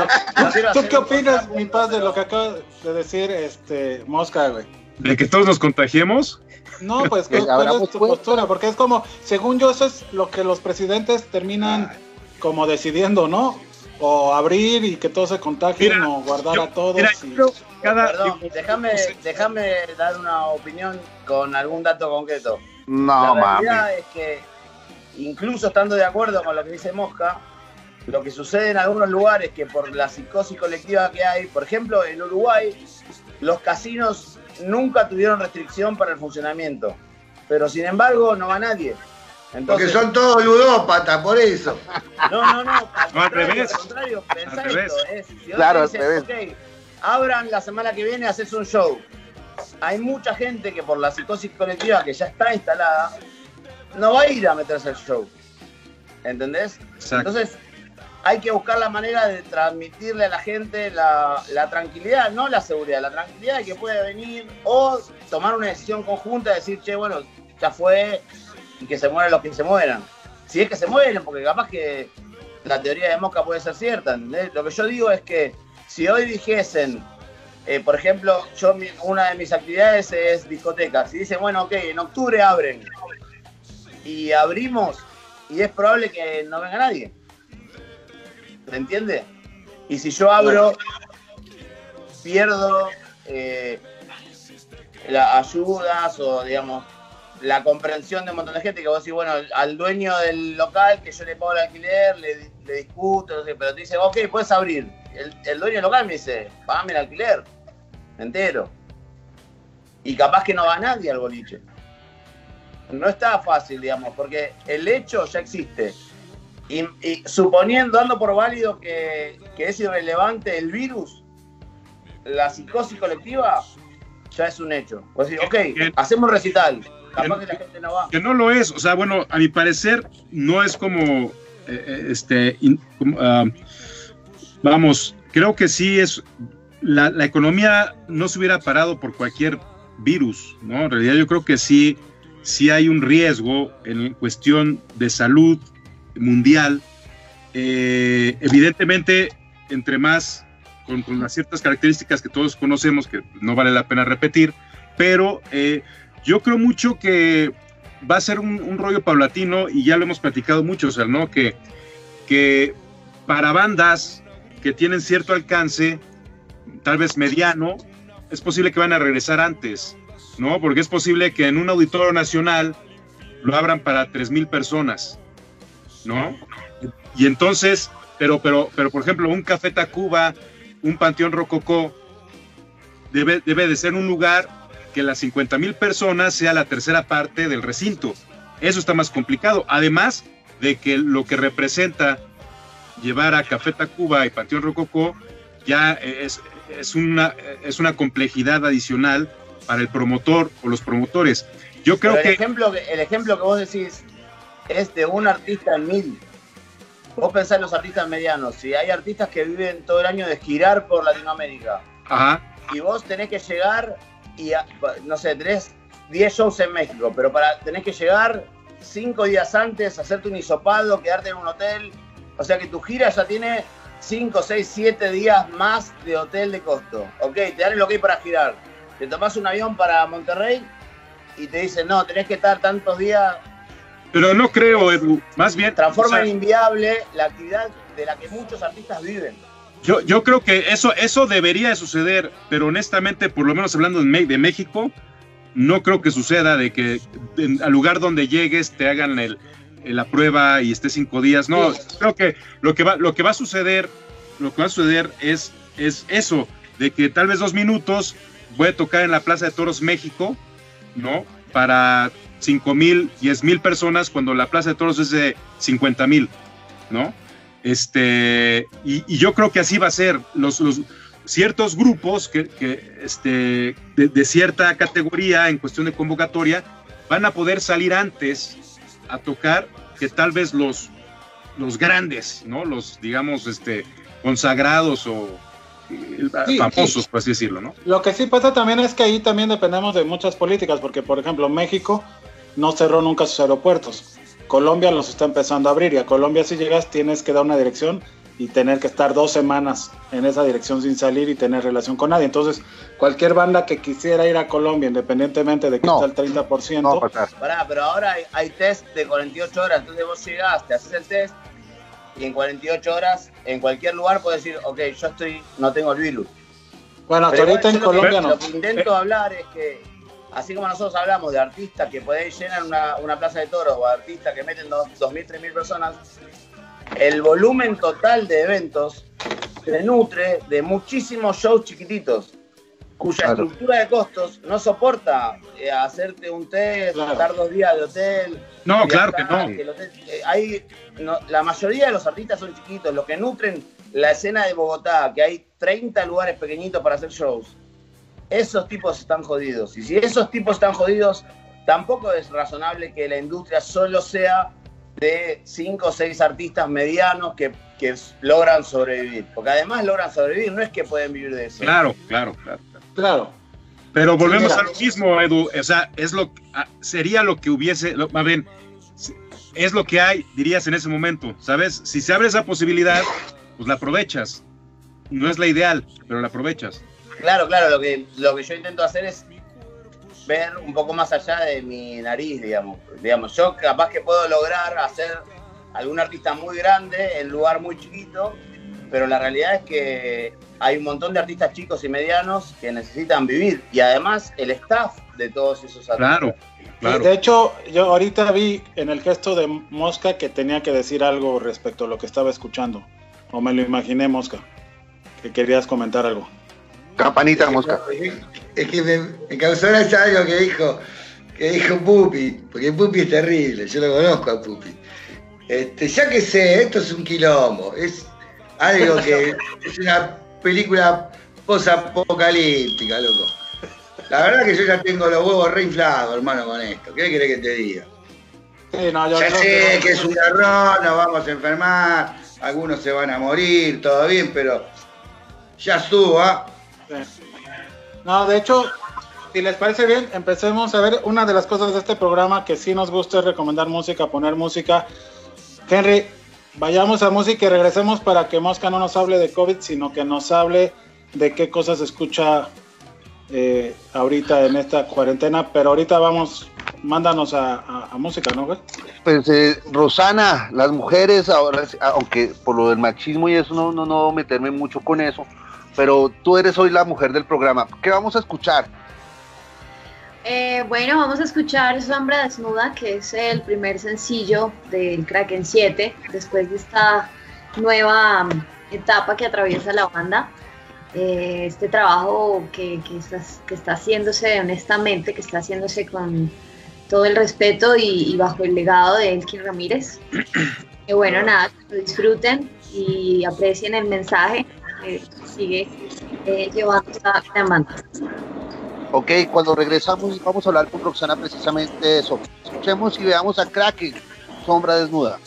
S2: ¿tú qué opinas, mi paz, de lo que acaba de decir este Mosca, güey?
S4: De que todos nos contagiemos.
S2: No, pues,
S1: Que
S2: ¿cuál cuál
S1: abramos
S2: es tu postura? Porque es como, según yo, eso es lo que los presidentes terminan como decidiendo, ¿no? O abrir y que todos se contagien
S4: Mira,
S2: o guardar
S4: yo-
S2: a todos.
S4: mira,
S2: y-
S4: yo- Cada,
S5: Perdón, déjame, déjame dar una opinión con algún dato concreto.
S1: No,
S5: la
S1: mami.
S5: realidad es que, incluso estando de acuerdo con lo que dice Mosca, lo que sucede en algunos lugares que por la psicosis colectiva que hay, por ejemplo, en Uruguay, los casinos nunca tuvieron restricción para el funcionamiento, pero sin embargo no va nadie.
S3: Porque
S5: Entonces,
S3: son todos ludópatas, por eso.
S5: no, no, no, al
S4: No, al
S5: contrario,
S4: revés.
S5: al contrario, pensá
S4: Al revés.
S5: esto, es, si vos
S1: Claro, al
S5: te dicen,
S1: revés.
S5: ok, abran la semana que viene, haces un show. Hay mucha gente que por la psicosis colectiva que ya está instalada, no va a ir a meterse al show. ¿Entendés?
S4: Exacto.
S5: Entonces, hay que buscar la manera de transmitirle a la gente la, tranquilidad, no la seguridad, la tranquilidad de que puede venir o tomar una decisión conjunta, decir, che, bueno, ya fue y que se mueran los que se mueran. Si es que se mueren, porque capaz que la teoría de Mosca puede ser cierta. Lo que yo digo es que si hoy dijesen, eh, por ejemplo, yo una de mis actividades es discotecas, si dicen, bueno, ok, en octubre abren y abrimos y es probable que no venga nadie. ¿Se entiende? Y si yo abro, pierdo eh, las ayudas o, digamos, la comprensión de un montón de gente que vos decís, bueno, al dueño del local que yo le pago el alquiler, le, discuto, no sé, pero te dice, ok, puedes abrir. El, el dueño del local me dice, pagame el alquiler, entero. Y capaz que no va nadie al boliche. No está fácil, digamos, porque el hecho ya existe. Y, y suponiendo, dando por válido que, que es irrelevante el virus, la psicosis colectiva ya es un hecho. Decís, ok,
S4: Que-
S5: hacemos recital. Capaz
S4: que-
S5: que la gente no va.
S4: que no lo es. O sea, bueno, a mi parecer no es como, eh, eh, este, in- como, ah, vamos, creo que sí es, la, la economía no se hubiera parado por cualquier virus, ¿no? En realidad yo creo que sí, sí hay un riesgo en cuestión de salud mundial. Eh, evidentemente, entre más, con, las ciertas características que todos conocemos, que no vale la pena repetir, pero eh, yo creo mucho que va a ser un, un rollo paulatino y ya lo hemos platicado mucho, o sea, ¿no? Que, que para bandas que tienen cierto alcance, tal vez mediano, es posible que van a regresar antes, ¿no? Porque es posible que en un auditorio nacional lo abran para 3.000 personas, ¿no? Y entonces, pero, pero, pero por ejemplo, un Café Tacuba, un Panteón Rococó, debe, debe de ser un lugar que las 50 mil personas sea la tercera parte del recinto. Eso está más complicado. Además de que lo que representa llevar a Café Tacuba y Panteón Rococó ya es, es, una, es una complejidad adicional para el promotor o los promotores. Yo creo
S5: Pero el,
S4: que
S5: ejemplo, el ejemplo que vos decís es de un artista en mil. Vos pensás en los artistas medianos. Si hay artistas que viven todo el año de girar por Latinoamérica
S4: ajá,
S5: y vos tenés que llegar y, a- no sé, tenés 10 shows en México, pero para tenés que llegar 5 días antes, hacerte un hisopado, quedarte en un hotel. O sea que tu gira ya tiene 5, 6, 7 días más de hotel de costo. Ok, te dan el ok para girar. Te tomás un avión para Monterrey y te dicen, no, tenés que estar tantos días.
S4: Pero no creo, Edu. Más bien,
S5: Transforma
S4: o sea,
S5: en inviable la actividad de la que muchos artistas viven.
S4: Yo, yo creo que eso, eso debería de suceder, pero honestamente, por lo menos hablando de, México, no creo que suceda de que en- al lugar donde llegues te hagan el, la prueba y esté cinco días. No, creo que lo que va, lo que va a suceder, lo que va a suceder es, es eso, de que tal vez dos minutos voy a tocar en la Plaza de Toros México, ¿no? Para cinco mil, diez mil personas, cuando la Plaza de Toros es de 50 mil, ¿no? Este, y, yo creo que así va a ser. Los, ciertos grupos que, este, de, de, cierta categoría en cuestión de convocatoria van a poder salir antes a tocar que tal vez los, los grandes, ¿no? Los, digamos, este, consagrados o sí, famosos, sí. por así decirlo, ¿no?
S2: Lo que sí pasa también es que ahí también dependemos de muchas políticas, porque, por ejemplo, México no cerró nunca sus aeropuertos. Colombia los está empezando a abrir y a Colombia si llegas tienes que dar una dirección y tener que estar dos semanas en esa dirección sin salir y tener relación con nadie. Entonces, cualquier banda que quisiera ir a Colombia, independientemente de que
S1: No.
S2: esté el 30%,
S1: No.
S5: Pará, pero ahora hay, hay test de 48 horas, entonces vos llegás, te haces el test y en 48 horas en cualquier lugar puedes decir, ok, yo estoy, no tengo el virus.
S2: bueno, hasta ahorita en Colombia no.
S5: Lo que intento hablar es que, así como nosotros hablamos de artistas que pueden llenar una, una plaza de toros o artistas que meten dos- 2.000, 3.000 personas, el volumen total de eventos se nutre de muchísimos shows chiquititos, cuya
S1: Claro.
S5: estructura de costos no soporta eh, hacerte un test,
S2: Claro.
S5: estar dos días de hotel.
S4: No, claro que no.
S5: el hotel- eh, hay, no, la mayoría de los artistas son chiquitos, los que nutren la escena de Bogotá, que hay 30 lugares pequeñitos para hacer shows. Esos tipos están jodidos. Y si esos tipos están jodidos, tampoco es razonable que la industria solo sea de 5 o 6 artistas medianos que, que logran sobrevivir. Porque además logran sobrevivir, no es que pueden vivir de eso.
S4: Claro, claro, claro.
S2: Claro.
S4: Pero volvemos
S2: mira.
S4: a lo mismo, Edu. O sea, es lo, ah, sería lo que hubiese, lo- más bien, es lo que hay, dirías en ese momento, ¿sabes? Si se abre esa posibilidad, pues la aprovechas. No es la ideal, pero la aprovechas.
S5: Claro, claro, lo que, lo que yo intento hacer es ver un poco más allá de mi nariz, digamos. digamos. Yo capaz que puedo lograr hacer algún artista muy grande en lugar muy chiquito, pero la realidad es que hay un montón de artistas chicos y medianos que necesitan vivir y además el staff de todos esos artistas.
S4: Claro, claro.
S2: De hecho, yo ahorita vi en el gesto de Mosca que tenía que decir algo respecto a lo que estaba escuchando. O me lo imaginé, Mosca. Que querías comentar algo.
S1: Campanita mosca.
S3: Es que me, me causó gracia algo que dijo, que dijo Pupi, porque Pupi es terrible, yo lo conozco a Pupi. Este, ya que sé, esto es un quilombo, es algo que es una película posapocalíptica, loco. La verdad que yo ya tengo los huevos reinflados, hermano, con esto. ¿Qué querés que te diga?
S2: Sí, no, yo
S3: Ya sé que es un error, nos vamos a enfermar, algunos se van a morir, todo bien, pero ya estuvo, ¿ah?
S2: Sí. No, de hecho, si les parece bien, empecemos a ver una de las cosas de este programa que sí nos gusta es recomendar música, poner música. Henry, vayamos a música y regresemos para que Mosca no nos hable de COVID, sino que nos hable de qué cosas escucha eh, ahorita en esta cuarentena. Pero ahorita vamos, mándanos a, a- música, ¿no?
S1: Pues eh, Rosana, las mujeres ahora, aunque por lo del machismo y eso no, no, no meterme mucho con eso, pero tú eres hoy la mujer del programa. ¿Qué vamos a escuchar?
S6: Eh, bueno, vamos a escuchar Sombra Desnuda, que es el primer sencillo del Kraken 7, después de esta nueva um, etapa que atraviesa la banda. Eh, este trabajo que, que está, que está haciéndose honestamente, que está haciéndose con todo el respeto y, y bajo el legado de Elkin Ramírez. Y bueno, nada, lo disfruten y aprecien el mensaje que sigue eh, llevando esta banda.
S1: Ok, cuando regresamos vamos a hablar con Roxana precisamente de eso. Escuchemos y veamos a Kraken, Sombra Desnuda.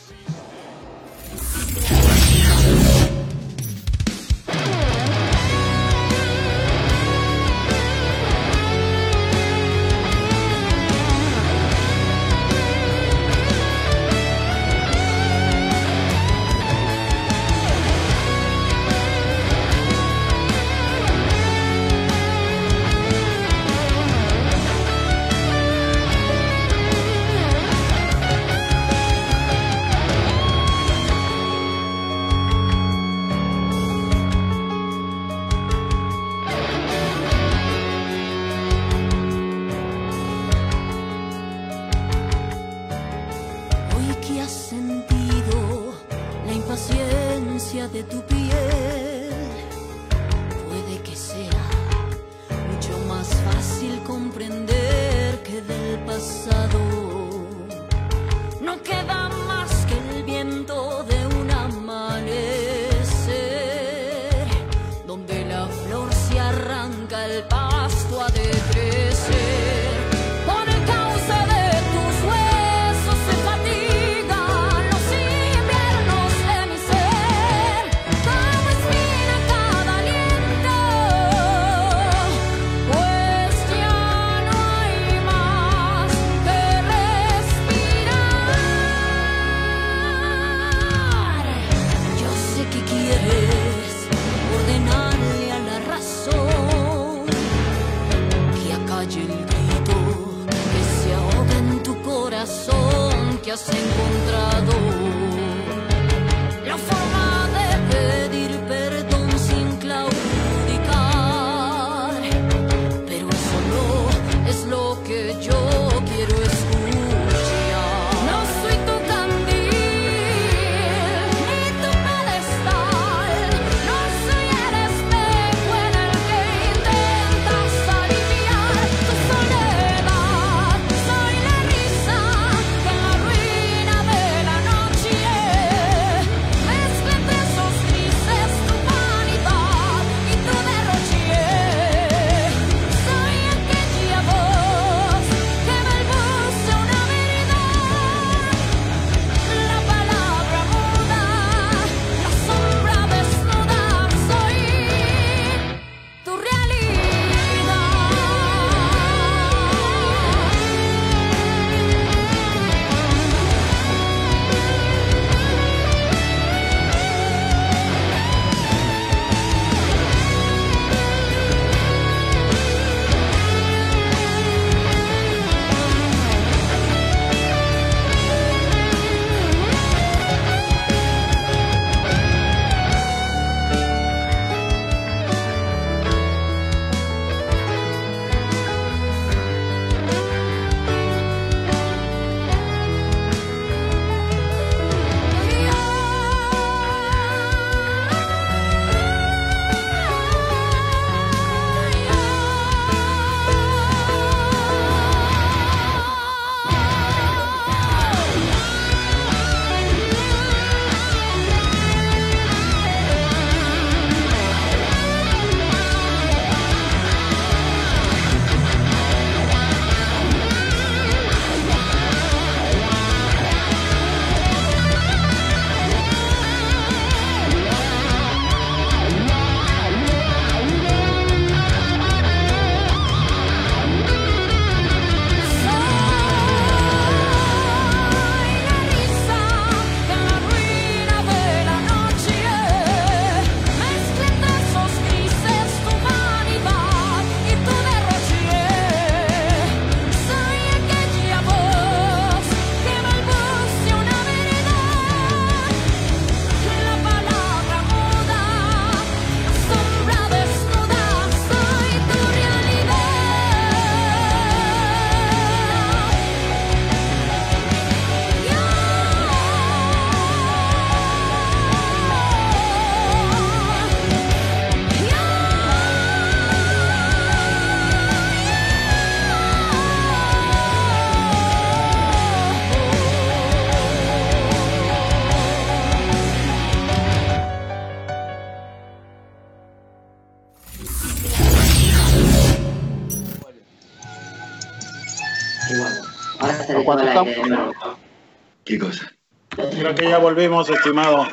S2: Volvimos, estimado.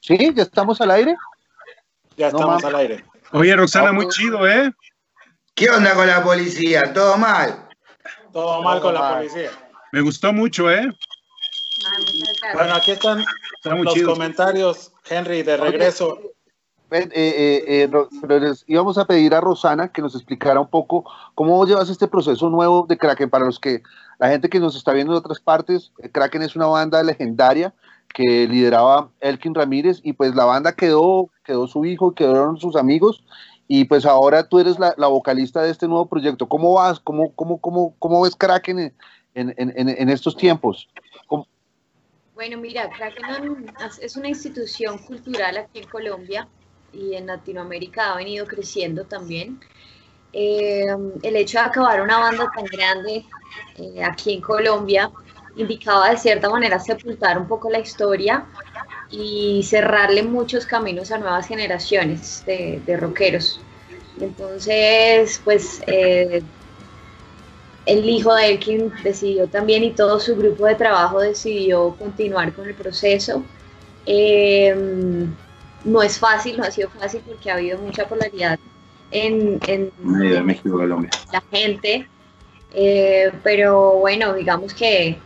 S1: ¿Sí? ¿Ya estamos al aire?
S2: Ya estamos al aire.
S4: Oye, Roxana, muy
S1: pues.
S4: chido, ¿eh?
S3: ¿Qué onda con la policía? ¿Todo mal?
S2: Todo mal con la policía.
S4: Me gustó mucho, ¿eh?
S2: Bueno, aquí están
S4: Está muy
S2: los
S4: chido.
S2: comentarios, Henry, de regreso.
S1: Ven, eh, eh, eh, les íbamos a pedir a Rosana que nos explicara un poco cómo llevas este proceso nuevo de Kraken para los que la gente que nos está viendo de otras partes. eh, Kraken es una banda legendaria que lideraba Elkin Ramírez y pues la banda quedó, quedó su hijo, quedaron sus amigos y pues ahora tú eres la, vocalista de este nuevo proyecto. ¿Cómo vas? ¿Cómo, cómo, cómo, cómo ves Kraken en, en, en, estos tiempos? ¿Cómo-
S6: Bueno, mira, Kraken es una institución cultural aquí en Colombia. y en Latinoamérica ha venido creciendo también. Eh, el hecho de acabar una banda tan grande eh, aquí en Colombia indicaba de cierta manera sepultar un poco la historia y cerrarle muchos caminos a nuevas generaciones de, de rockeros. Entonces, pues eh, el hijo de Elkin decidió también y todo su grupo de trabajo decidió continuar con el proceso. Eh, no es fácil, no ha sido fácil porque ha habido mucha polaridad en, en
S5: México, Colombia.
S6: la gente, eh, pero bueno, digamos que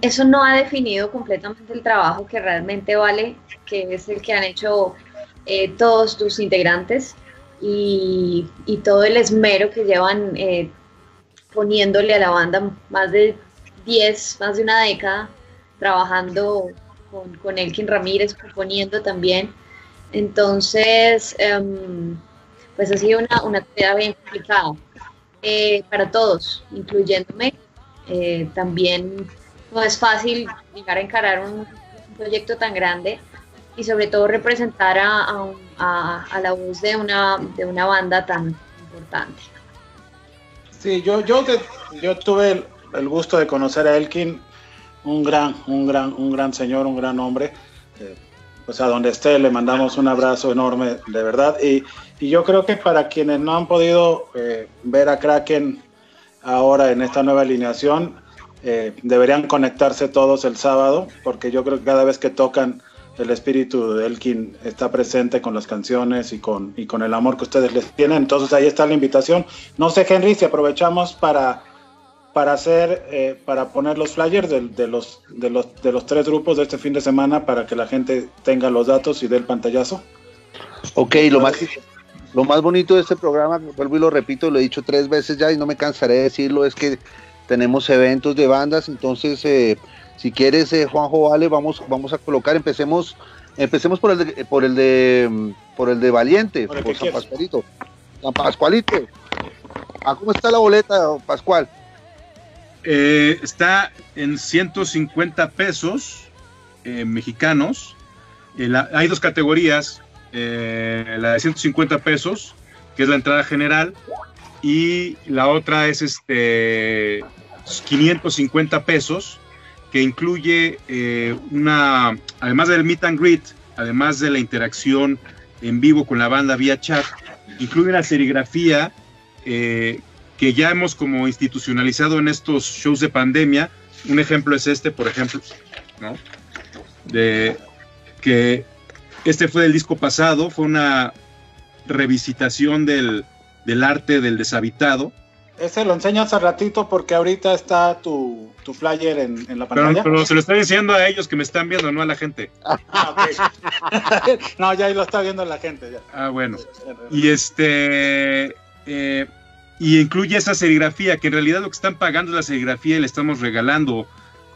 S6: eso no ha definido completamente el trabajo que realmente vale, que es el que han hecho eh, todos tus integrantes y, todo el esmero que llevan eh, poniéndole a la banda más de 10, más de una década, trabajando con, Elkin Ramírez, componiendo también. Entonces, em, pues ha sido una, una tarea bien complicada eh, para todos, incluyéndome. Eh, también no es fácil llegar a encarar un, proyecto tan grande y sobre todo representar a, a a- a la voz de una, de una banda tan importante.
S2: Sí, yo, yo, yo tuve el, el gusto de conocer a Elkin, un gran, un gran, un gran señor, un gran hombre. Eh, pues a donde esté le mandamos un abrazo enorme, de verdad. Y, y yo creo que para quienes no han podido eh, ver a Kraken ahora en esta nueva alineación, eh, deberían conectarse todos el sábado, porque yo creo que cada vez que tocan el espíritu de Elkin está presente con las canciones y con, y con el amor que ustedes les tienen. Entonces ahí está la invitación. No sé, Henry, si aprovechamos para, para hacer, eh, para poner los flyers de, de los, de, los, de los tres grupos de este fin de semana para que la gente tenga los datos y dé el pantallazo.
S1: Ok, lo más, lo más bonito de este programa, vuelvo y lo repito, lo he dicho tres veces ya y no me cansaré de decirlo, es que tenemos eventos de bandas, entonces eh, si quieres, eh, Juanjo Vale, vamos, vamos a colocar, empecemos, empecemos por el de, por el de, por el de Valiente,
S2: Por
S1: San. Pascualito. San Pascualito. Ah, ¿cómo está la boleta, Pascual?
S4: Eh, está en 150 pesos mexicanos. La- hay dos categorías. eh, la de 150 pesos, que es la entrada general, y la otra es este 550 pesos, que incluye eh, una, además del meet and greet, además de la interacción en vivo con la banda vía chat, incluye una serigrafía eh, que ya hemos como institucionalizado en estos shows de pandemia. Un ejemplo es este, por ejemplo, ¿no? De que este fue del disco pasado, fue una revisitación del, del arte del deshabitado.
S2: Ese lo enseño hace ratito porque ahorita está tu, tu flyer en, en la
S4: Pero,
S2: pantalla.
S4: pero se lo estoy diciendo a ellos que me están viendo, no a la gente.
S2: Ah, ok. no, ya ahí lo está viendo la gente. Ya.
S4: Ah, bueno. Y este. eh, y incluye esa serigrafía, que en realidad lo que están pagando es la serigrafía y le estamos regalando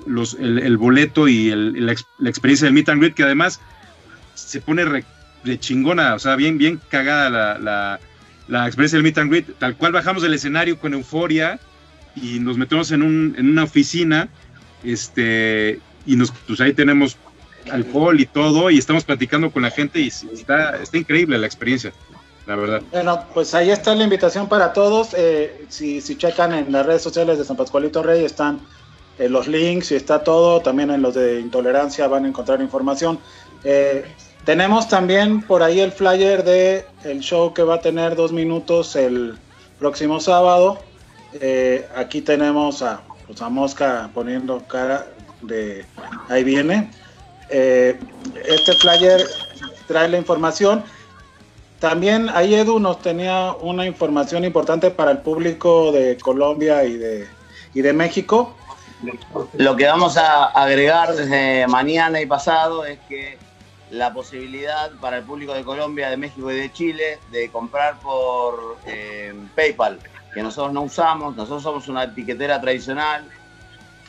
S4: los, el, el boleto y el- la, ex- la experiencia del meet and greet, que además se pone re, re chingona, o sea, bien, bien cagada la, la, la experiencia del meet and greet. Tal cual bajamos del escenario con euforia y nos metemos en, un, en una oficina, este, y nos, pues ahí tenemos alcohol y todo, y estamos platicando con la gente y está, está increíble la experiencia, la verdad.
S2: Bueno, pues ahí está la invitación para todos. Eh, si, si checan en las redes sociales de San Pascualito Rey están eh, los links y está todo. También en los de Intolerancia van a encontrar información. Eh, tenemos también por ahí el flyer de el show que va a tener dos minutos el próximo sábado. Eh, aquí tenemos a, pues, Mosca poniendo cara de ahí viene. Eh, este flyer trae la información. También ahí Edu nos tenía una información importante para el público de Colombia y de, y de México.
S5: Lo que vamos a agregar desde mañana y pasado es que la posibilidad para el público de Colombia, de México y de Chile de comprar por eh, PayPal, que nosotros no usamos, nosotros somos una etiquetera tradicional,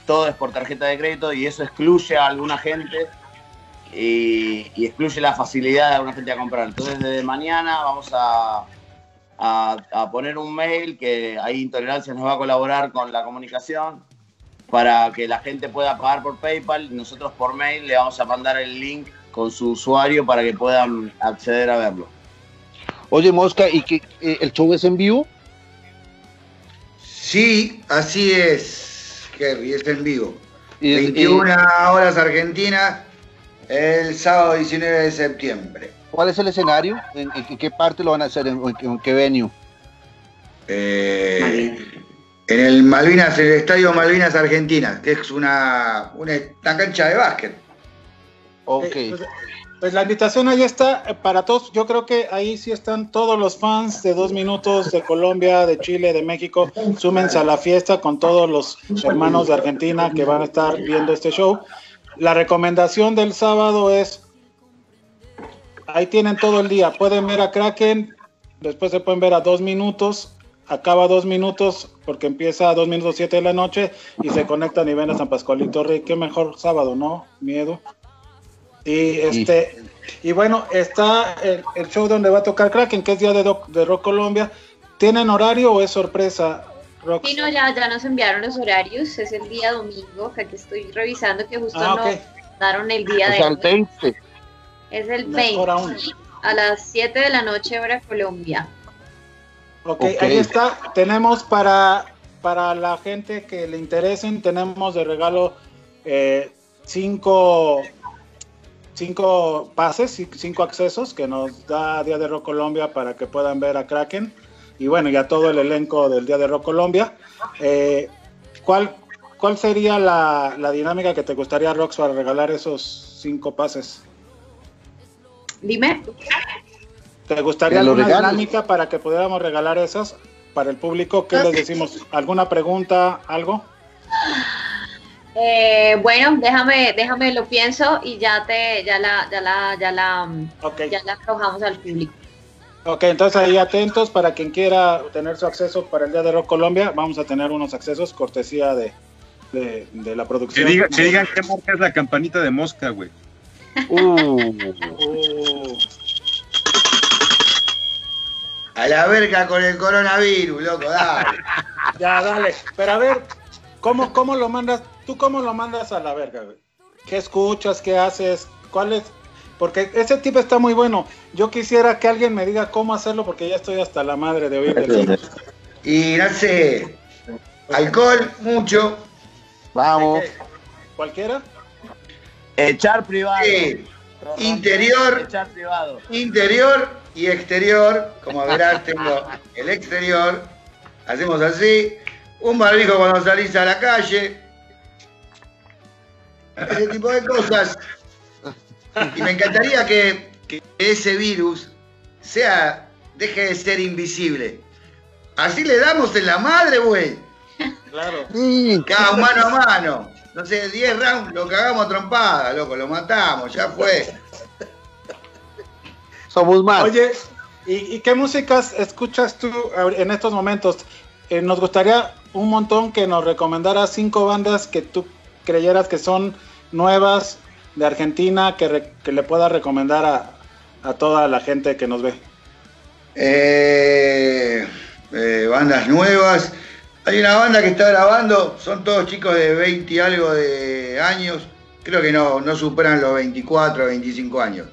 S5: todo es por tarjeta de crédito y eso excluye a alguna gente y, excluye la facilidad de alguna gente a comprar. Entonces desde mañana vamos a, a, a poner un mail que ahí Intolerancia nos va a colaborar con la comunicación para que la gente pueda pagar por PayPal. Nosotros por mail le vamos a mandar el link con su usuario para que puedan acceder a verlo.
S1: Oye, Mosca, ¿y que eh, el show es en vivo?
S3: Sí, así es, Kerry, es en vivo.
S1: Y es-
S3: 21
S1: eh,
S3: horas Argentina, el sábado 19 de septiembre.
S1: ¿Cuál es el escenario? ¿En, en qué parte lo van a hacer? ¿En, en- en qué venue?
S3: Eh, en el Malvinas, el Estadio Malvinas Argentina, que es una, una, una cancha de básquet.
S1: Ok.
S2: Eh, pues, pues la invitación ahí está eh, para todos. Yo creo que ahí sí están todos los fans de dos minutos de Colombia, de Chile, de México. Súmense a la fiesta con todos los hermanos de Argentina que van a estar viendo este show. La recomendación del sábado es, ahí tienen todo el día. Pueden ver a Kraken, después se pueden ver a dos minutos. Acaba dos minutos porque empieza a dos minutos siete de la noche y se conectan y ven a San Pascualito Rey. Qué mejor sábado, ¿no? Miedo. Y este, y bueno, está el, el show donde va a tocar Kraken, que es día de, doc- de Rock Colombia. ¿Tienen horario o es sorpresa, Rock?
S6: Sí, no, ya, ya nos enviaron los horarios, es el día domingo, que aquí estoy revisando que justo
S2: Ah,
S6: no
S2: ok.
S6: daron el día de
S1: sea, el
S6: hoy.
S1: 20.
S6: Es el
S2: No,
S6: 20,
S2: hora uno.
S6: a las 7 de la noche hora Colombia.
S2: Ok,
S1: Ok.
S2: ahí está. Tenemos para, para la gente que le interesen, tenemos de regalo eh, cinco, cinco pases, y cinco accesos que nos da Día de Rock Colombia para que puedan ver a Kraken. Y bueno, ya todo el elenco del Día de Rock Colombia. Eh, ¿cuál, ¿Cuál sería la, la dinámica que te gustaría, Rox, para regalar esos cinco pases?
S6: Dime,
S2: ¿Te gustaría alguna
S1: regales.
S2: dinámica para que pudiéramos regalar esas para el público? ¿Qué les decimos? ¿Alguna pregunta? ¿Algo?
S6: Eh, bueno, déjame, déjame lo pienso y ya te, ya la, ya la, ya la, mm,
S2: Ok,
S6: ya la arrojamos al público.
S2: ok, entonces ahí atentos para quien quiera tener su acceso para el Día de Rock Colombia. Vamos a tener unos accesos cortesía de, de, de la
S4: Que,
S2: producción.
S4: diga- que digan qué marca es la campanita de mosca, güey.
S1: Uh,
S2: Uh,
S3: A la verga con el coronavirus, loco, dale.
S2: ya, dale. Pero a ver, ¿cómo, ¿cómo lo mandas? ¿Tú cómo lo mandas a la verga, güey? ¿Qué escuchas? ¿Qué haces? ¿Cuál es? Porque ese tipo está muy bueno. Yo quisiera que alguien me diga cómo hacerlo porque ya estoy hasta la madre de oír
S3: Y no sé, alcohol, mucho.
S1: vamos.
S2: ¿Cualquiera?
S5: Echar privado.
S3: Sí. Interior.
S5: Echar privado.
S3: Interior y exterior. Como verás, tengo el exterior. Hacemos así. Un barbijo cuando salís a la calle. Ese tipo de cosas. Y me encantaría que, que ese virus sea, deje de ser invisible. Así le damos en la madre, güey.
S2: Claro.
S3: Cada mano a mano. No sé, 10 rounds, lo cagamos a trompada, loco, lo matamos, ya fue.
S1: somos más.
S2: Oye, ¿y, y qué músicas escuchas tú en estos momentos? Eh, nos gustaría un montón que nos recomendaras cinco bandas que tú creyeras que son nuevas de Argentina, que, que le puedas recomendar a, a toda la gente que nos ve.
S3: Eh, eh, bandas nuevas. Hay una banda que está grabando, son todos chicos de 20 y algo de años. Creo que no, no superan los 24 o 25 años.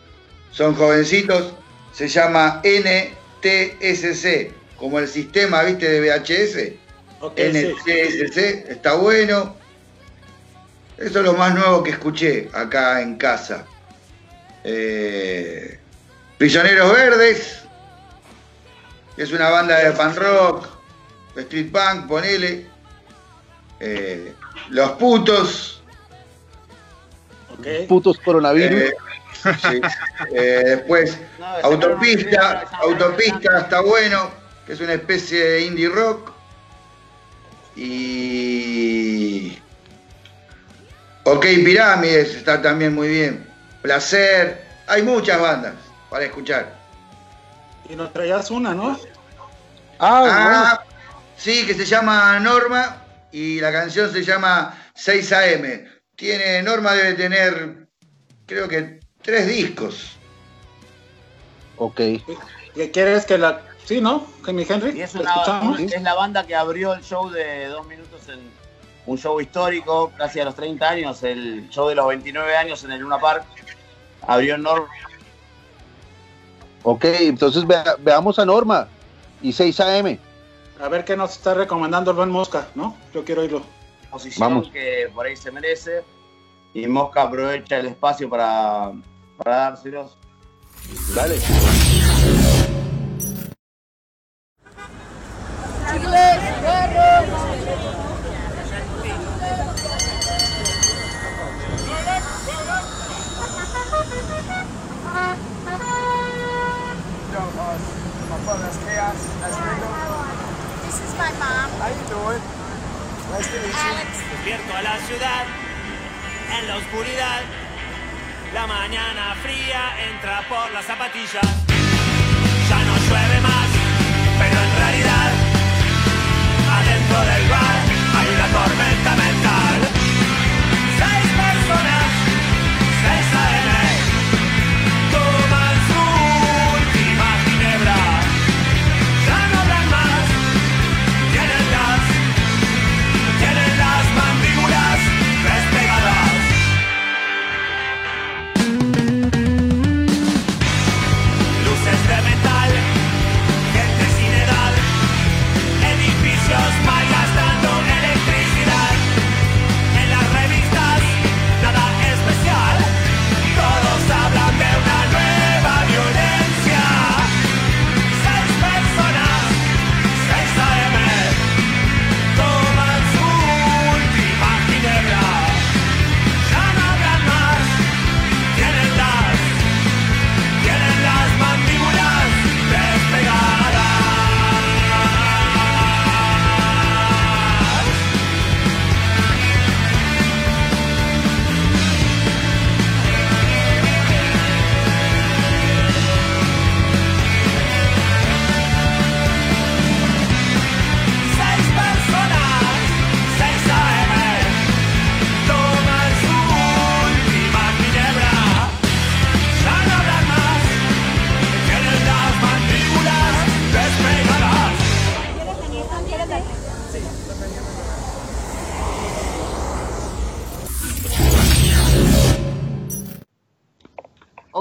S3: Son jovencitos, se llama NTSC, como el sistema, viste, de VHS.
S2: Ok, sí.
S3: NTSC, está bueno. Eso es lo más nuevo que escuché acá en casa. Eh, Prisioneros Verdes, que es una banda de pan rock, street punk, ponele. Eh, Los Putos.
S1: Putos coronavirus.
S3: eh, sí. Eh, después
S5: No,
S3: Autopista, Autopista está bueno, que es una especie de indie rock. Y. Ok, Pirámides está también muy bien. Placer. Hay muchas bandas para escuchar.
S2: Y nos traías una, ¿no?
S1: Ah,
S3: Ah, sí, que se llama Norma y la canción se llama 6 AM. Tiene, Norma debe tener, creo que tres discos.
S1: Ok.
S2: ¿Y ¿Quieres que la... Sí, ¿no? Que mi Henry,
S5: Y es,
S2: ¿la
S5: una, es la banda que abrió el show de dos minutos en un show histórico, casi a los 30 años, el show de los 29 años en el Luna Park. abrió Norma.
S1: Ok, entonces vea- veamos a Norma y 6 AM.
S2: A ver qué nos está recomendando el buen Mosca, ¿no? Yo quiero oírlo.
S5: posición
S1: Vamos.
S5: que por ahí se merece. Y Mosca aprovecha el espacio para, para dárselos.
S1: Dale.
S8: Mom. How you doing? Nice
S9: a la ciudad, en la oscuridad. La mañana fría entra por las zapatillas. Ya no llueve but I ride.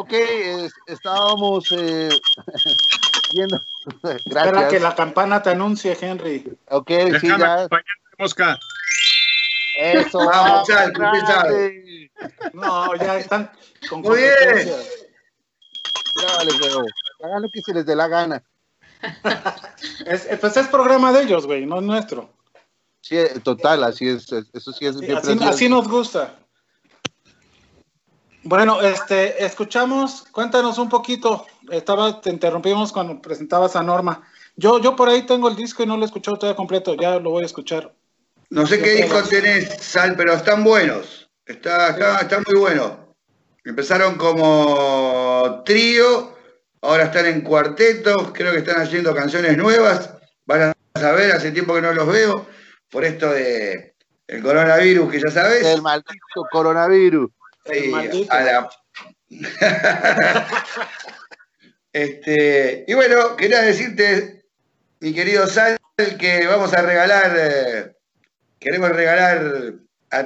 S1: Ok, es- estábamos eh, viendo.
S2: Espera
S1: Gracias.
S2: que la campana te anuncie, Henry.
S1: Ok, sí,
S4: Déjame
S1: ya.
S4: acompañarte, Mosca.
S1: Eso,
S3: Vamos, Chal,
S1: grande.
S2: No, ya están con
S3: Muy bien.
S1: Ya. Hagan lo que se les dé la gana.
S2: Es, pues es programa de ellos, güey, no es nuestro.
S1: Sí, eh, total, así es. es- Eso sí es
S2: Sí, así, así nos gusta. Bueno, este, escuchamos, cuéntanos un poquito. Estaba, te interrumpimos cuando presentabas a Norma. Yo, yo por ahí tengo el disco y no lo he escuchado todo completo, ya lo voy a escuchar.
S3: No sé qué disco tenés, Sal, pero están buenos. Está, está, está muy bueno. Empezaron como trío, ahora están en cuarteto, creo que están haciendo canciones nuevas. Van a saber, hace tiempo que no los veo, por esto de el coronavirus, que ya sabes.
S1: el maldito coronavirus.
S3: Sí,
S2: maldito.
S3: a la- este, y bueno, quería decirte, mi querido Sal, que vamos a regalar, eh, queremos regalar a,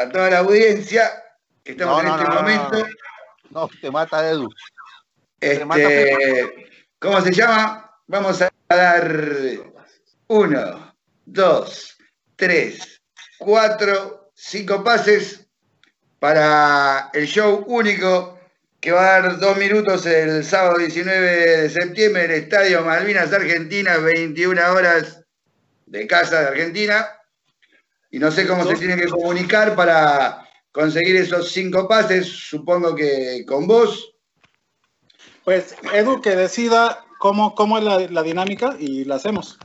S3: a toda la audiencia que estamos
S1: No,
S3: en
S1: no,
S3: este
S1: no,
S3: momento.
S1: No, te mata Edu. te mata
S3: Este, ¿Cómo se llama? Vamos a dar uno, dos, tres, cuatro, cinco pases para el show único que va a dar dos minutos el sábado 19 de septiembre en el Estadio Malvinas Argentina, 21 horas de casa de Argentina. Y no sé cómo se tiene que comunicar para conseguir esos cinco pases, supongo que con vos.
S2: Pues Edu que decida cómo, cómo es la, la dinámica y la hacemos.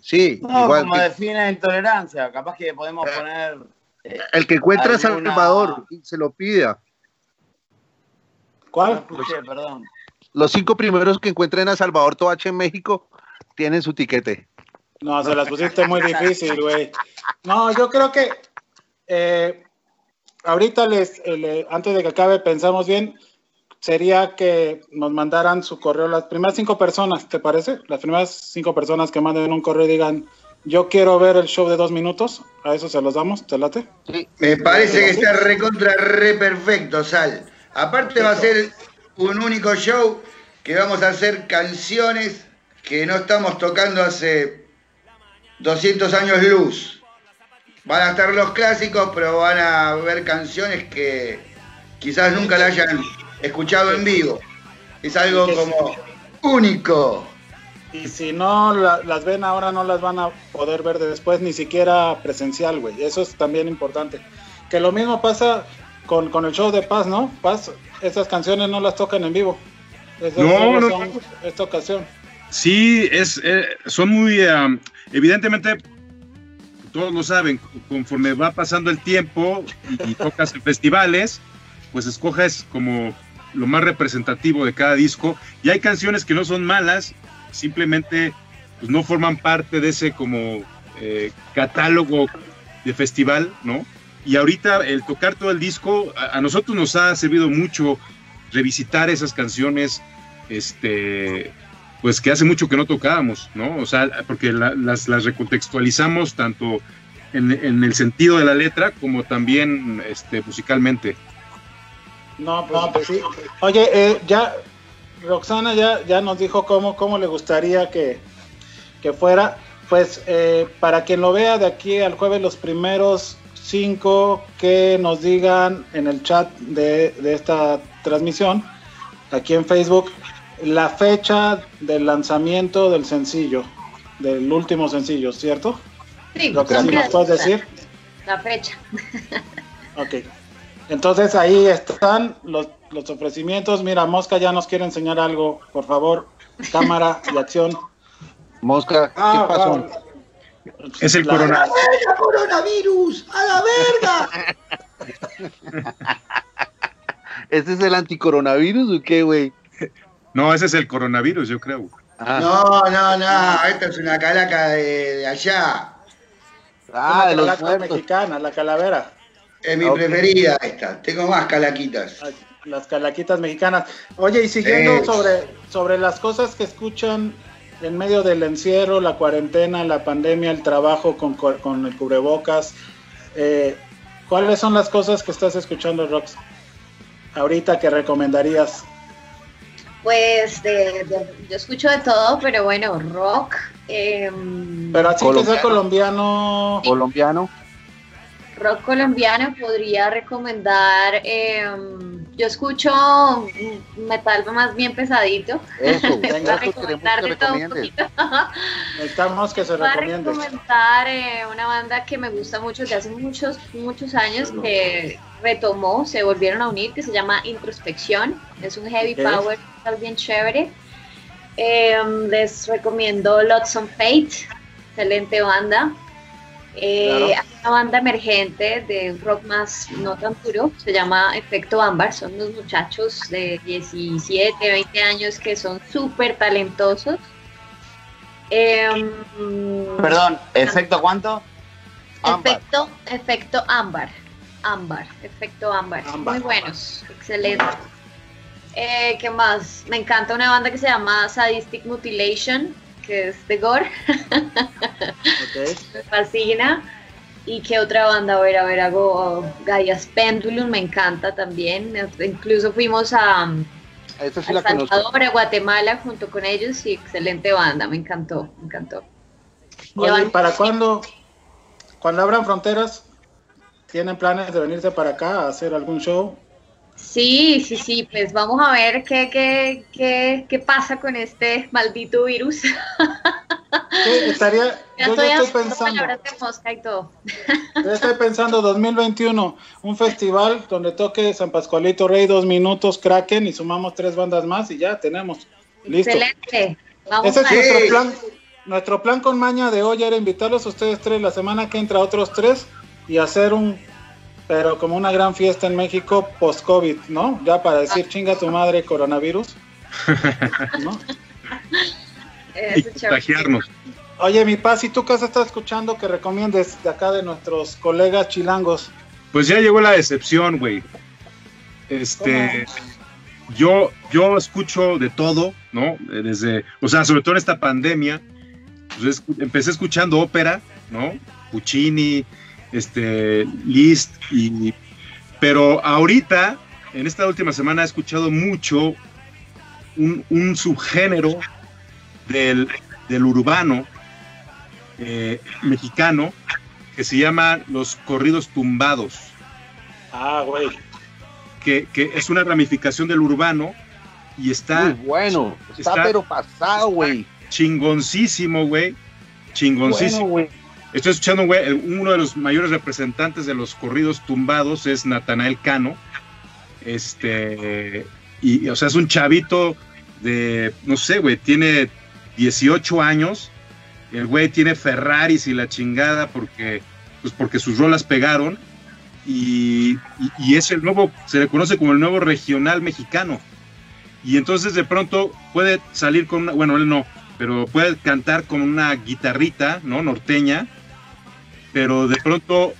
S1: Sí,
S5: No,
S1: igual.
S5: como
S1: que-
S5: define intolerancia, capaz que podemos poner.
S1: El que encuentra a Salvador y se lo pida.
S2: ¿Cuál?
S5: perdón.
S1: Los cinco primeros que encuentren a Salvador Toache en México tienen su tiquete.
S2: No, se las pusiste muy difícil, güey. No, yo creo que eh, ahorita les, eh, antes de que acabe, pensamos bien, sería que nos mandaran su correo, las primeras cinco personas, ¿te parece? Las primeras cinco personas que manden un correo y digan Yo quiero ver el show de dos minutos. A eso se los damos, ¿te late?
S3: Me parece que está recontra re perfecto, Sal. Aparte va a ser un único show que vamos a hacer canciones que no estamos tocando hace 200 años luz. Van a estar los clásicos, pero van a ver canciones que quizás nunca la hayan escuchado en vivo. Es algo como único.
S2: Y si no la- las ven ahora, no las van a poder ver de después, ni siquiera presencial, güey. Eso es también importante. Que lo mismo pasa con, con el show de Paz, ¿no? Paz, esas canciones no las tocan en vivo. Esas
S4: No, no,
S2: son esta ocasión.
S4: Sí, es, eh, son muy, um, evidentemente, todos lo saben, conforme va pasando el tiempo y, y tocas en festivales, pues escoges como lo más representativo de cada disco. Y hay canciones que no son malas, simplemente pues, no forman parte de ese como eh, catálogo de festival, ¿no? Y ahorita el tocar todo el disco, a, nosotros nos ha servido mucho revisitar esas canciones, este, pues que hace mucho que no tocábamos, ¿no? O sea, porque la- las, recontextualizamos tanto en, el sentido de la letra como también este, musicalmente.
S2: No, pues, sí. Oye, eh, ya Roxana ya, ya nos dijo cómo, cómo le gustaría que, que fuera. Pues eh, para quien lo vea de aquí al jueves, los primeros cinco que nos digan en el chat de, de esta transmisión, aquí en Facebook, la fecha del lanzamiento del sencillo, del último sencillo, ¿cierto?
S6: Sí,
S2: Lo que sí nos puedes decir.
S6: La fecha.
S2: Ok. Entonces ahí están los, los ofrecimientos. Mira, Mosca ya nos quiere enseñar algo. Por favor, cámara y acción.
S1: Mosca, ¿qué
S2: Ah,
S1: pasó?
S4: Es el
S2: La-
S4: corona.
S3: ¡Verga, coronavirus! ¡A la verga!
S1: ¿Este es el anticoronavirus o qué, güey?
S4: No, ese es el coronavirus, yo creo.
S1: Ah,
S3: No, no, no, esta es una calaca de, de allá.
S1: ah, de
S2: Una
S1: los
S2: calaca
S1: muertos.
S2: mexicana, la calavera.
S3: Es mi preferida esta. Tengo más calaquitas.
S2: Las calaquitas mexicanas. Oye, y siguiendo sobre, sobre las cosas que escuchan en medio del encierro, la cuarentena, la pandemia, el trabajo con, con el cubrebocas, eh, ¿cuáles son las cosas que estás escuchando, Rox? Ahorita que recomendarías.
S6: Pues de- de- yo escucho de todo, pero bueno, rock. em,
S2: Pero así que sea
S1: Colombiano.
S2: colombiano.
S1: Colombiano.
S6: rock colombiano podría recomendar. em, yo escucho metal más bien pesadito.
S1: Eso, queremos que
S6: todo un poquito.
S2: Necesitamos que se
S6: Voy a
S2: recomiende.
S6: recomendar eh, una banda que me gusta mucho, de hace muchos, muchos años, que retomó, se volvieron a unir, que se llama Introspección. Es un heavy power metal bien chévere. Eh, les recomiendo Lots on Fate, excelente banda. Eh,
S2: Claro.
S6: Hay una banda emergente de rock más no tan puro, se llama Efecto Ámbar, son unos muchachos de 17, 20 años que son súper talentosos. Em,
S5: Perdón, ¿efecto cuánto?
S1: Ámbar.
S6: Efecto, efecto ámbar. Ámbar, efecto ámbar.
S2: Ámbar.
S6: Muy buenos, excelente. Eh, ¿Qué más? Me encanta una banda que se llama Sadistic Mutilation, que es de gore.
S2: Ok.
S6: me fascina. ¿Y qué otra banda? A ver, a ver, hago Gaia's Pendulum, me encanta también. Incluso fuimos a, a
S1: Esta sí
S6: El
S1: la conozco.
S6: Salvador, a Guatemala, junto con ellos, y excelente banda, me encantó, me encantó.
S2: Oye, ¿para cuándo? Cuando abran fronteras, ¿tienen planes de venirse para acá a hacer algún show?
S6: Sí, sí, sí, pues vamos a ver qué, qué, qué, qué pasa con este maldito virus.
S2: ¿Qué estaría?
S6: Ya
S2: Yo
S6: estoy
S2: ya estoy
S6: haciendo
S2: pensando,
S6: de mosca y todo.
S2: yo estoy pensando 2021, un festival donde toque San Pascualito Rey dos minutos, Kraken y sumamos tres bandas más y ya tenemos. Listo.
S6: Excelente. Vamos
S2: Ese es nuestro plan. Nuestro plan con Maña de hoy era invitarlos a ustedes tres la semana que entra otros tres y hacer un, pero como una gran fiesta en México post-COVID, ¿no? Ya para decir chinga tu madre coronavirus. ¿no?
S4: Y contagiarnos.
S2: Oye, mi paz, ¿y tú qué has estado escuchando que recomiendes de acá de nuestros colegas chilangos?
S4: Pues ya llegó la decepción, güey. Este, yo, yo escucho de todo, ¿no? Desde, o sea, sobre todo en esta pandemia, pues pues es- empecé escuchando ópera, ¿no? Puccini, este, Liszt, y, pero ahorita, en esta última semana, he escuchado mucho un, un subgénero del, del urbano eh, mexicano que se llama los corridos tumbados
S2: Ah, güey.
S4: que, que es una ramificación del urbano y está
S1: Muy bueno. Está,
S4: está-
S1: pero pasado, güey.
S4: chingoncísimo, güey. Chingoncísimo.
S1: Bueno.
S4: Estoy escuchando, güey, uno de los mayores representantes de los corridos tumbados es Natanael Cano. Este, y, o sea, es un chavito de, no sé, güey, tiene 18 años. El güey tiene Ferraris y la chingada porque, pues porque sus rolas pegaron. Y, y- y es el nuevo, se le conoce como el nuevo regional mexicano. Y entonces de pronto puede salir con una, bueno, él no, pero puede cantar con una guitarrita, ¿no? Norteña, pero de pronto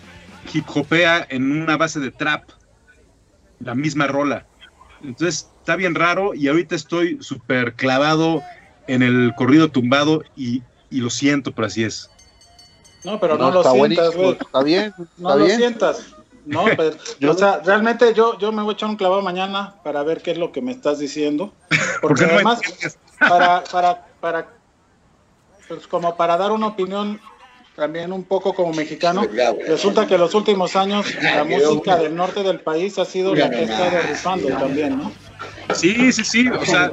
S4: hip hopea en una base de trap, la misma rola. Entonces está bien raro y ahorita estoy súper clavado en el corrido tumbado y, y lo siento, pero así es.
S2: No, pero no,
S1: No,
S2: lo
S1: está
S2: sientas, güey.
S1: Está bien.
S2: No lo sientas. No, pero,
S1: Yo-
S2: o sea, realmente yo, yo me voy a echar un clavado mañana para ver qué es lo que me estás diciendo. Porque
S4: no
S2: además, para, para, para, pues como para dar una opinión también un poco como mexicano, resulta que los últimos años la música del norte del país ha sido la que ha estado rifando también, ¿no?
S4: Sí, sí, sí. O sea,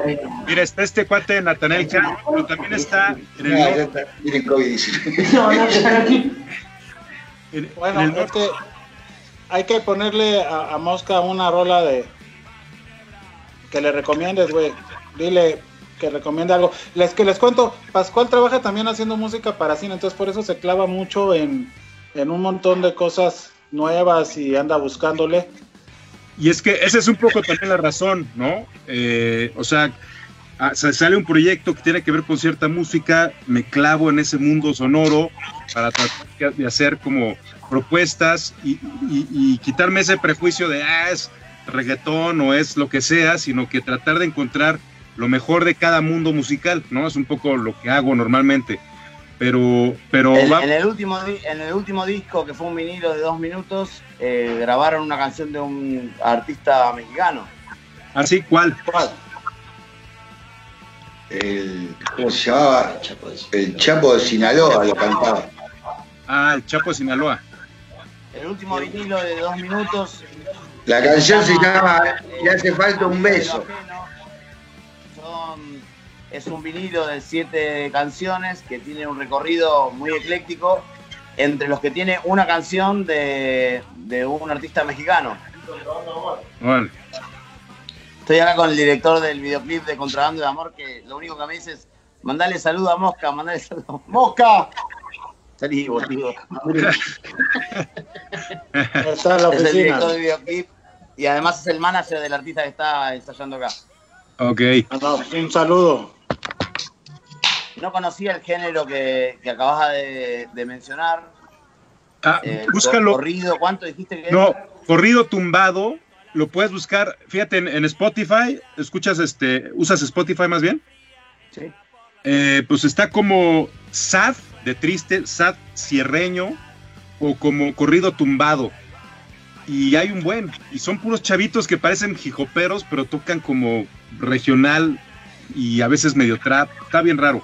S4: mira, está este cuate de Natanael Cano, pero también está en el
S3: Ah,
S4: norte.
S3: está.
S4: En-
S2: Bueno,
S4: en el
S2: es que hay que ponerle a, a Mosca una rola de que le recomiendes, güey. Dile que recomiende algo. Les que les cuento, Pascual trabaja también haciendo música para cine, entonces por eso se clava mucho en, en un montón de cosas nuevas y anda buscándole.
S4: Y es que esa es un poco también la razón, ¿no? Eh, o sea, ah, sa- sale un proyecto que tiene que ver con cierta música, me clavo en ese mundo sonoro para tratar de hacer como propuestas y, y- y quitarme ese prejuicio de, ah, es reggaetón o es lo que sea, sino que tratar de encontrar lo mejor de cada mundo musical, ¿no? Es un poco lo que hago normalmente. Pero, pero
S5: En,
S4: va-
S5: en el último, en el último disco, que fue un vinilo de dos minutos, eh, grabaron una canción de un artista mexicano.
S4: así, ¿cuál?
S2: ¿Cuál?
S3: El, ¿Cómo se llamaba? El Chapo de Sinaloa lo cantaba.
S4: Ah, el Chapo de Sinaloa.
S5: El último vinilo de dos minutos.
S3: La canción se llama Le hace falta un beso.
S5: Son- es un vinilo de siete canciones que tiene un recorrido muy ecléctico, entre los que tiene una canción de, de un artista mexicano. Estoy acá con el director del videoclip de Contrabando de Amor, que lo único que me dice es, mandale saludo a Mosca, mandale saludo a ¡Mosca! Salí, boludo. Es el director del videoclip y además es el manager del artista que está ensayando acá.
S4: Ok.
S2: No, un saludo.
S5: No conocía el género que, que acabas de, de mencionar.
S4: Ah,
S5: Eh,
S4: búscalo.
S5: Corrido, ¿cuánto dijiste que
S4: No, corrido tumbado, lo puedes buscar, fíjate, en, en Spotify, escuchas este, usas Spotify más bien,
S5: Sí.
S4: Eh, pues está como sad de triste, sad cierreño, o como corrido tumbado. Y hay un buen, y son puros chavitos que parecen jijoperos, pero tocan como regional y a veces medio trap, está bien raro.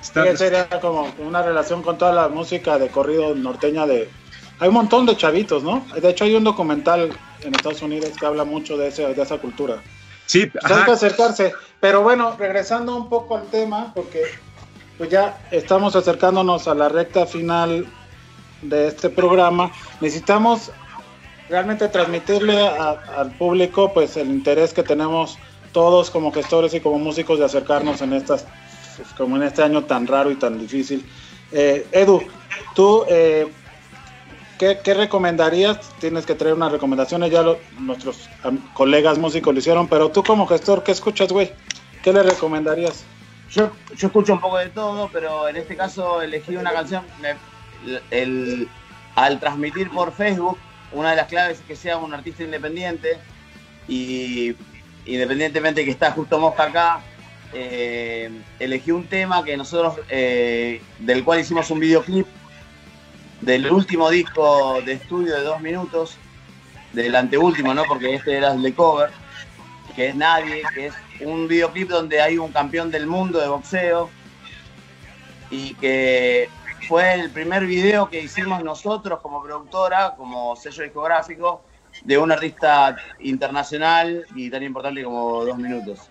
S4: Está,
S2: Sí, sería como una relación con toda la música de corrido norteña de... Hay un montón de chavitos, ¿no? De hecho hay un documental en Estados Unidos que habla mucho de, ese, de esa cultura.
S4: sí,
S2: Pues hay que acercarse. Pero bueno, regresando un poco al tema, porque pues ya estamos acercándonos a la recta final de este programa. Necesitamos realmente transmitirle a- al público pues el interés que tenemos todos como gestores y como músicos de acercarnos en estas como en este año tan raro y tan difícil. Eh, Edu, tú eh, ¿qué, qué recomendarías? Tienes que traer unas recomendaciones, ya lo- nuestros colegas músicos lo hicieron, pero tú como gestor, ¿qué escuchas, güey? ¿Qué le recomendarías?
S5: Yo, yo escucho un poco de todo, pero en este caso elegí una canción. me- el- al transmitir por Facebook, una de las claves es que sea un artista independiente. Y independientemente que está justo Mosca acá, eh, elegí un tema que nosotros, eh, del cual hicimos un videoclip del último disco de estudio de dos minutos, del anteúltimo, ¿no? Porque este era el de cover, que es Nadie, que es un videoclip donde hay un campeón del mundo de boxeo y que fue el primer video que hicimos nosotros como productora, como sello discográfico, de un artista internacional y tan importante como dos minutos.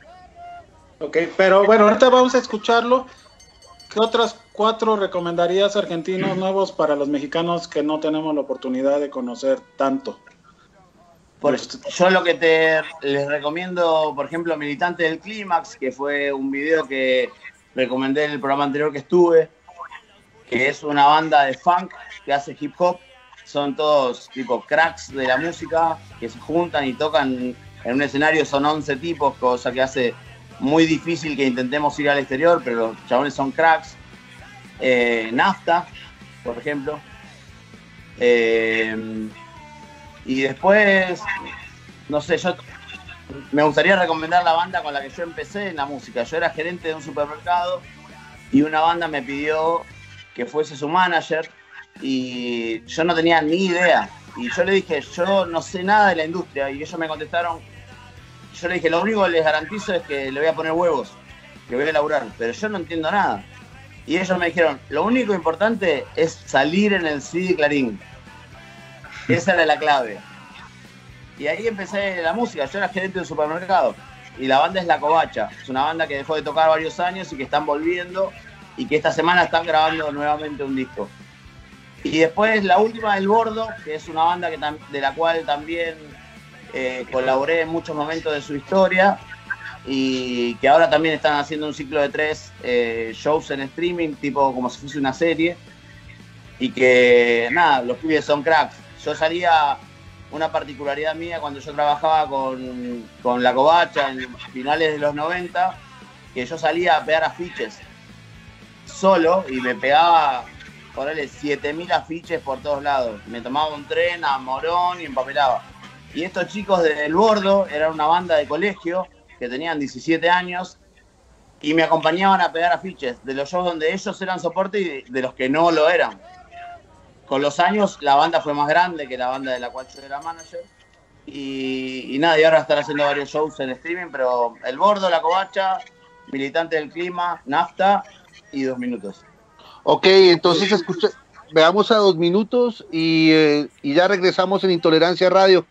S2: Ok, pero bueno, ahorita vamos a escucharlo. ¿Qué otras cuatro recomendarías argentinos nuevos para los mexicanos que no tenemos la oportunidad de conocer tanto?
S5: Por- yo lo que te les recomiendo, por ejemplo, Militante del Clímax, que fue un video que recomendé en el programa anterior que estuve, que es una banda de funk que hace hip hop. Son todos tipo cracks de la música que se juntan y tocan en un escenario, son 11 tipos, cosa que hace muy difícil que intentemos ir al exterior, pero los chabones son cracks. Eh, Nafta, por ejemplo. Eh, y después, no sé, yo me gustaría recomendar la banda con la que yo empecé en la música. Yo era gerente de un supermercado y una banda me pidió que fuese su manager y yo no tenía ni idea. Y yo le dije, yo no sé nada de la industria y ellos me contestaron, yo le dije, lo único que les garantizo es que le voy a poner huevos, que voy a laburar, pero yo no entiendo nada. Y ellos me dijeron, lo único importante es salir en el CD Clarín. Esa era la clave. Y ahí empecé la música. Yo era gerente de un supermercado. Y la banda es La Covacha. Es una banda que dejó de tocar varios años y que están volviendo. Y que esta semana están grabando nuevamente un disco. Y después la última, El Bordo, que es una banda que de la cual también eh, colaboré en muchos momentos de su historia. Y que ahora también están haciendo un ciclo de tres eh, shows en streaming, tipo como si fuese una serie y que nada, los pibes son cracks. Yo salía, una particularidad mía cuando yo trabajaba con, con La Covacha en finales de los 90, que yo salía a pegar afiches solo y me pegaba, ponele, 7000 afiches por todos lados. Me tomaba un tren a Morón y empapelaba. Y estos chicos del Bordo eran una banda de colegio que tenían 17 años y me acompañaban a pegar afiches de los shows donde ellos eran soporte y de los que no lo eran con los años la banda fue más grande que la banda de la cual yo era manager. Y, y nada, y ahora están haciendo varios shows en streaming, pero El Bordo, La Covacha, Militante del Clima, Nafta y Dos Minutos.
S1: Ok, entonces escucha, veamos a dos minutos y, eh, y ya regresamos en Intolerancia Radio.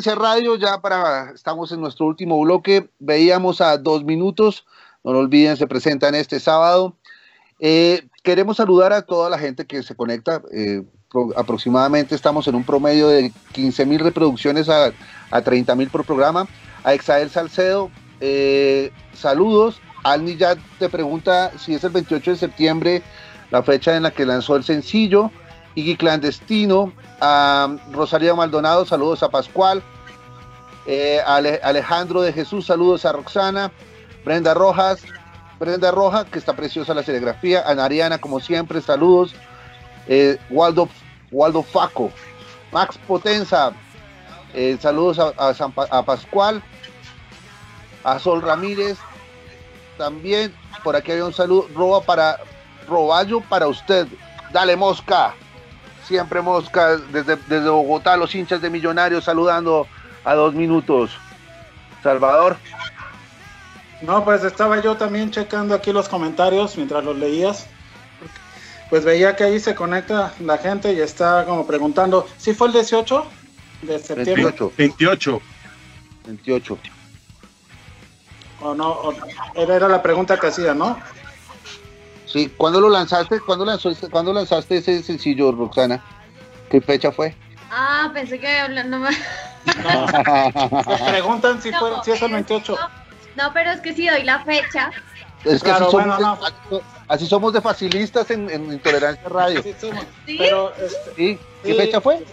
S1: Radio, ya para, estamos en nuestro último bloque, veíamos a dos minutos, no lo olviden, se presentan este sábado. Eh, queremos saludar a toda la gente que se conecta, eh, pro- aproximadamente estamos en un promedio de 15 mil reproducciones a, a 30 mil por programa. A Exael Salcedo, eh, saludos. Alni ya te pregunta si es el 28 de septiembre la fecha en la que lanzó el sencillo. Iggy Clandestino, a Rosalía Maldonado, saludos a Pascual, eh, Ale- Alejandro de Jesús, saludos a Roxana, Brenda Rojas, Brenda Roja, que está preciosa la serigrafía, Ana Ariana, como siempre, saludos, eh, Waldo, Waldo Faco, Max Potenza, eh, saludos a, a San a Pascual, a Sol Ramírez, también por aquí había un saludo, roba para, roballo para usted, dale mosca, siempre mosca, desde, desde Bogotá, los hinchas de Millonarios saludando a dos minutos. Salvador.
S2: No, pues estaba yo también checando aquí los comentarios mientras los leías. Pues veía que ahí se conecta la gente y está como preguntando, ¿sí fue el 18 de septiembre?
S1: 28.
S4: 28.
S1: 28.
S2: ¿O no? O- era, era la pregunta que hacía, ¿no?
S1: Sí, ¿cuándo lo lanzaste? ¿Cuándo, lanzó ese- ¿Cuándo lanzaste ese sencillo, Roxana? ¿Qué fecha fue?
S6: Ah, pensé que hablando más.
S2: Se preguntan si, fue, si es el 28.
S6: No, pero es que si doy la fecha.
S1: Es que
S2: Claro,
S1: así, somos
S2: bueno,
S1: de,
S2: no.
S1: así- así somos de facilistas en, en Intolerancia Radio.
S2: Sí, somos.
S6: ¿Sí?
S2: Pero, este,
S1: ¿Sí? ¿Qué
S2: Sí.
S1: fecha fue?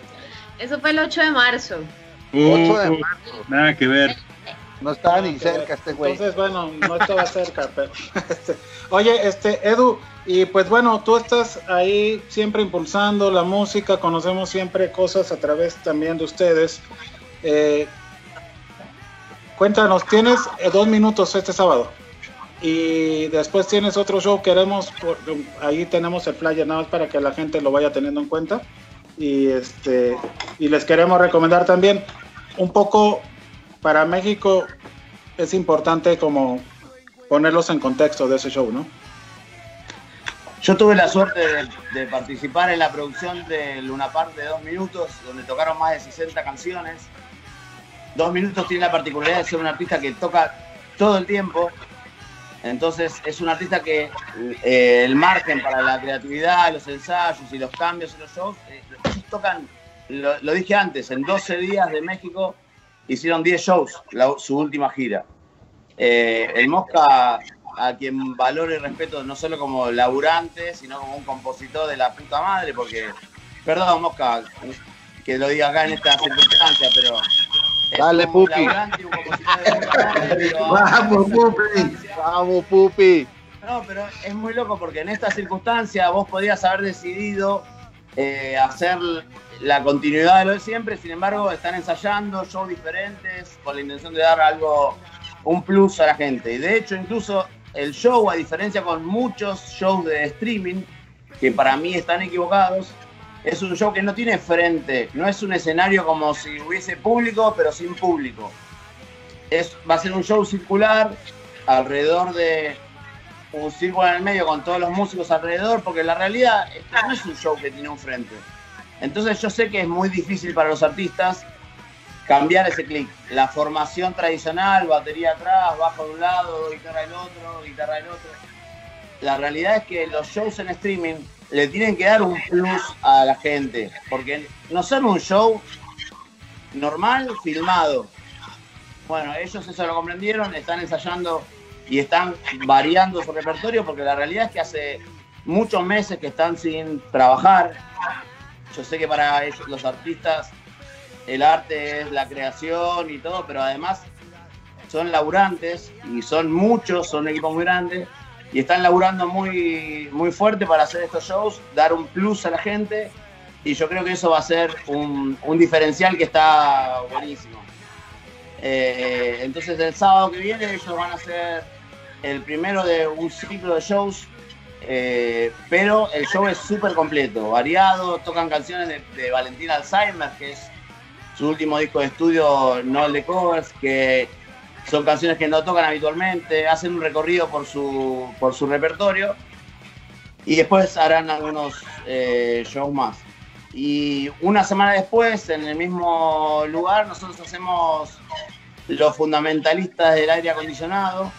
S6: Eso fue el 8 de marzo.
S1: 8 de
S4: Uh, nada que ver.
S1: No estaba
S2: no,
S1: ni cerca
S2: ver.
S1: este güey.
S2: Entonces, bueno, no estaba cerca. Pero, este, oye, este, Edu, y pues bueno, tú estás ahí siempre impulsando la música, conocemos siempre cosas a través también de ustedes. Eh, cuéntanos, tienes eh, dos minutos este sábado. Y después tienes otro show, queremos, por- ahí tenemos el flyer nada más para que la gente lo vaya teniendo en cuenta. Y este y les queremos recomendar también un poco para México es importante como ponerlos en contexto de ese show, ¿no?
S5: Yo tuve la suerte de, participar en la producción de Luna Park de dos minutos, donde tocaron más de 60 canciones. Dos minutos tiene la particularidad de ser un artista que toca todo el tiempo. Entonces es un artista que eh, el margen para la creatividad, los ensayos y los cambios en los shows, eh, tocan, lo dije antes, en 12 días de México hicieron 10 shows, la- su última gira. Eh, el Mosca, a quien valoro y respeto no solo como laburante, sino como un compositor de la puta madre, porque, perdón Mosca, que lo diga acá en esta circunstancia, pero... es
S1: Dale,
S5: un
S1: Pupi.
S5: laburante y un compositor de puta madre, pero-
S3: Vamos, Pupi.
S1: Vamos, Pupi.
S5: no, pero es muy loco porque en esta circunstancia vos podías haber decidido eh, hacer la continuidad de lo de siempre, sin embargo están ensayando shows diferentes con la intención de dar algo, un plus a la gente. Y de hecho incluso el show, a diferencia con muchos shows de streaming, que para mí están equivocados, es un show que no tiene frente, no es un escenario como si hubiese público, pero sin público. Es, va a ser un show circular alrededor de un círculo en el medio con todos los músicos alrededor, porque la realidad no es un show que tiene un frente. Entonces yo sé que es muy difícil para los artistas cambiar ese clic. La formación tradicional, batería atrás, bajo de un lado, guitarra del otro, guitarra del otro. La realidad es que los shows en streaming le tienen que dar un plus a la gente, porque no son un show normal filmado. Bueno, ellos eso lo comprendieron, están ensayando y están variando su repertorio porque la realidad es que hace muchos meses que están sin trabajar. Yo sé que para ellos, los artistas el arte es la creación y todo, pero además son laburantes y son muchos, son un equipo muy grande y están laburando muy, muy fuerte para hacer estos shows, dar un plus a la gente y yo creo que eso va a ser un, un diferencial que está buenísimo. Eh, entonces el sábado que viene ellos van a hacer el primero de un ciclo de shows, eh, pero el show es súper completo, variado, tocan canciones de, Valentín Alzheimer, que es su último disco de estudio, no el de covers, que son canciones que no tocan habitualmente, hacen un recorrido por su, por su repertorio y después harán algunos eh, shows más. Y una semana después, en el mismo lugar, nosotros hacemos Los Fundamentalistas del Aire Acondicionado,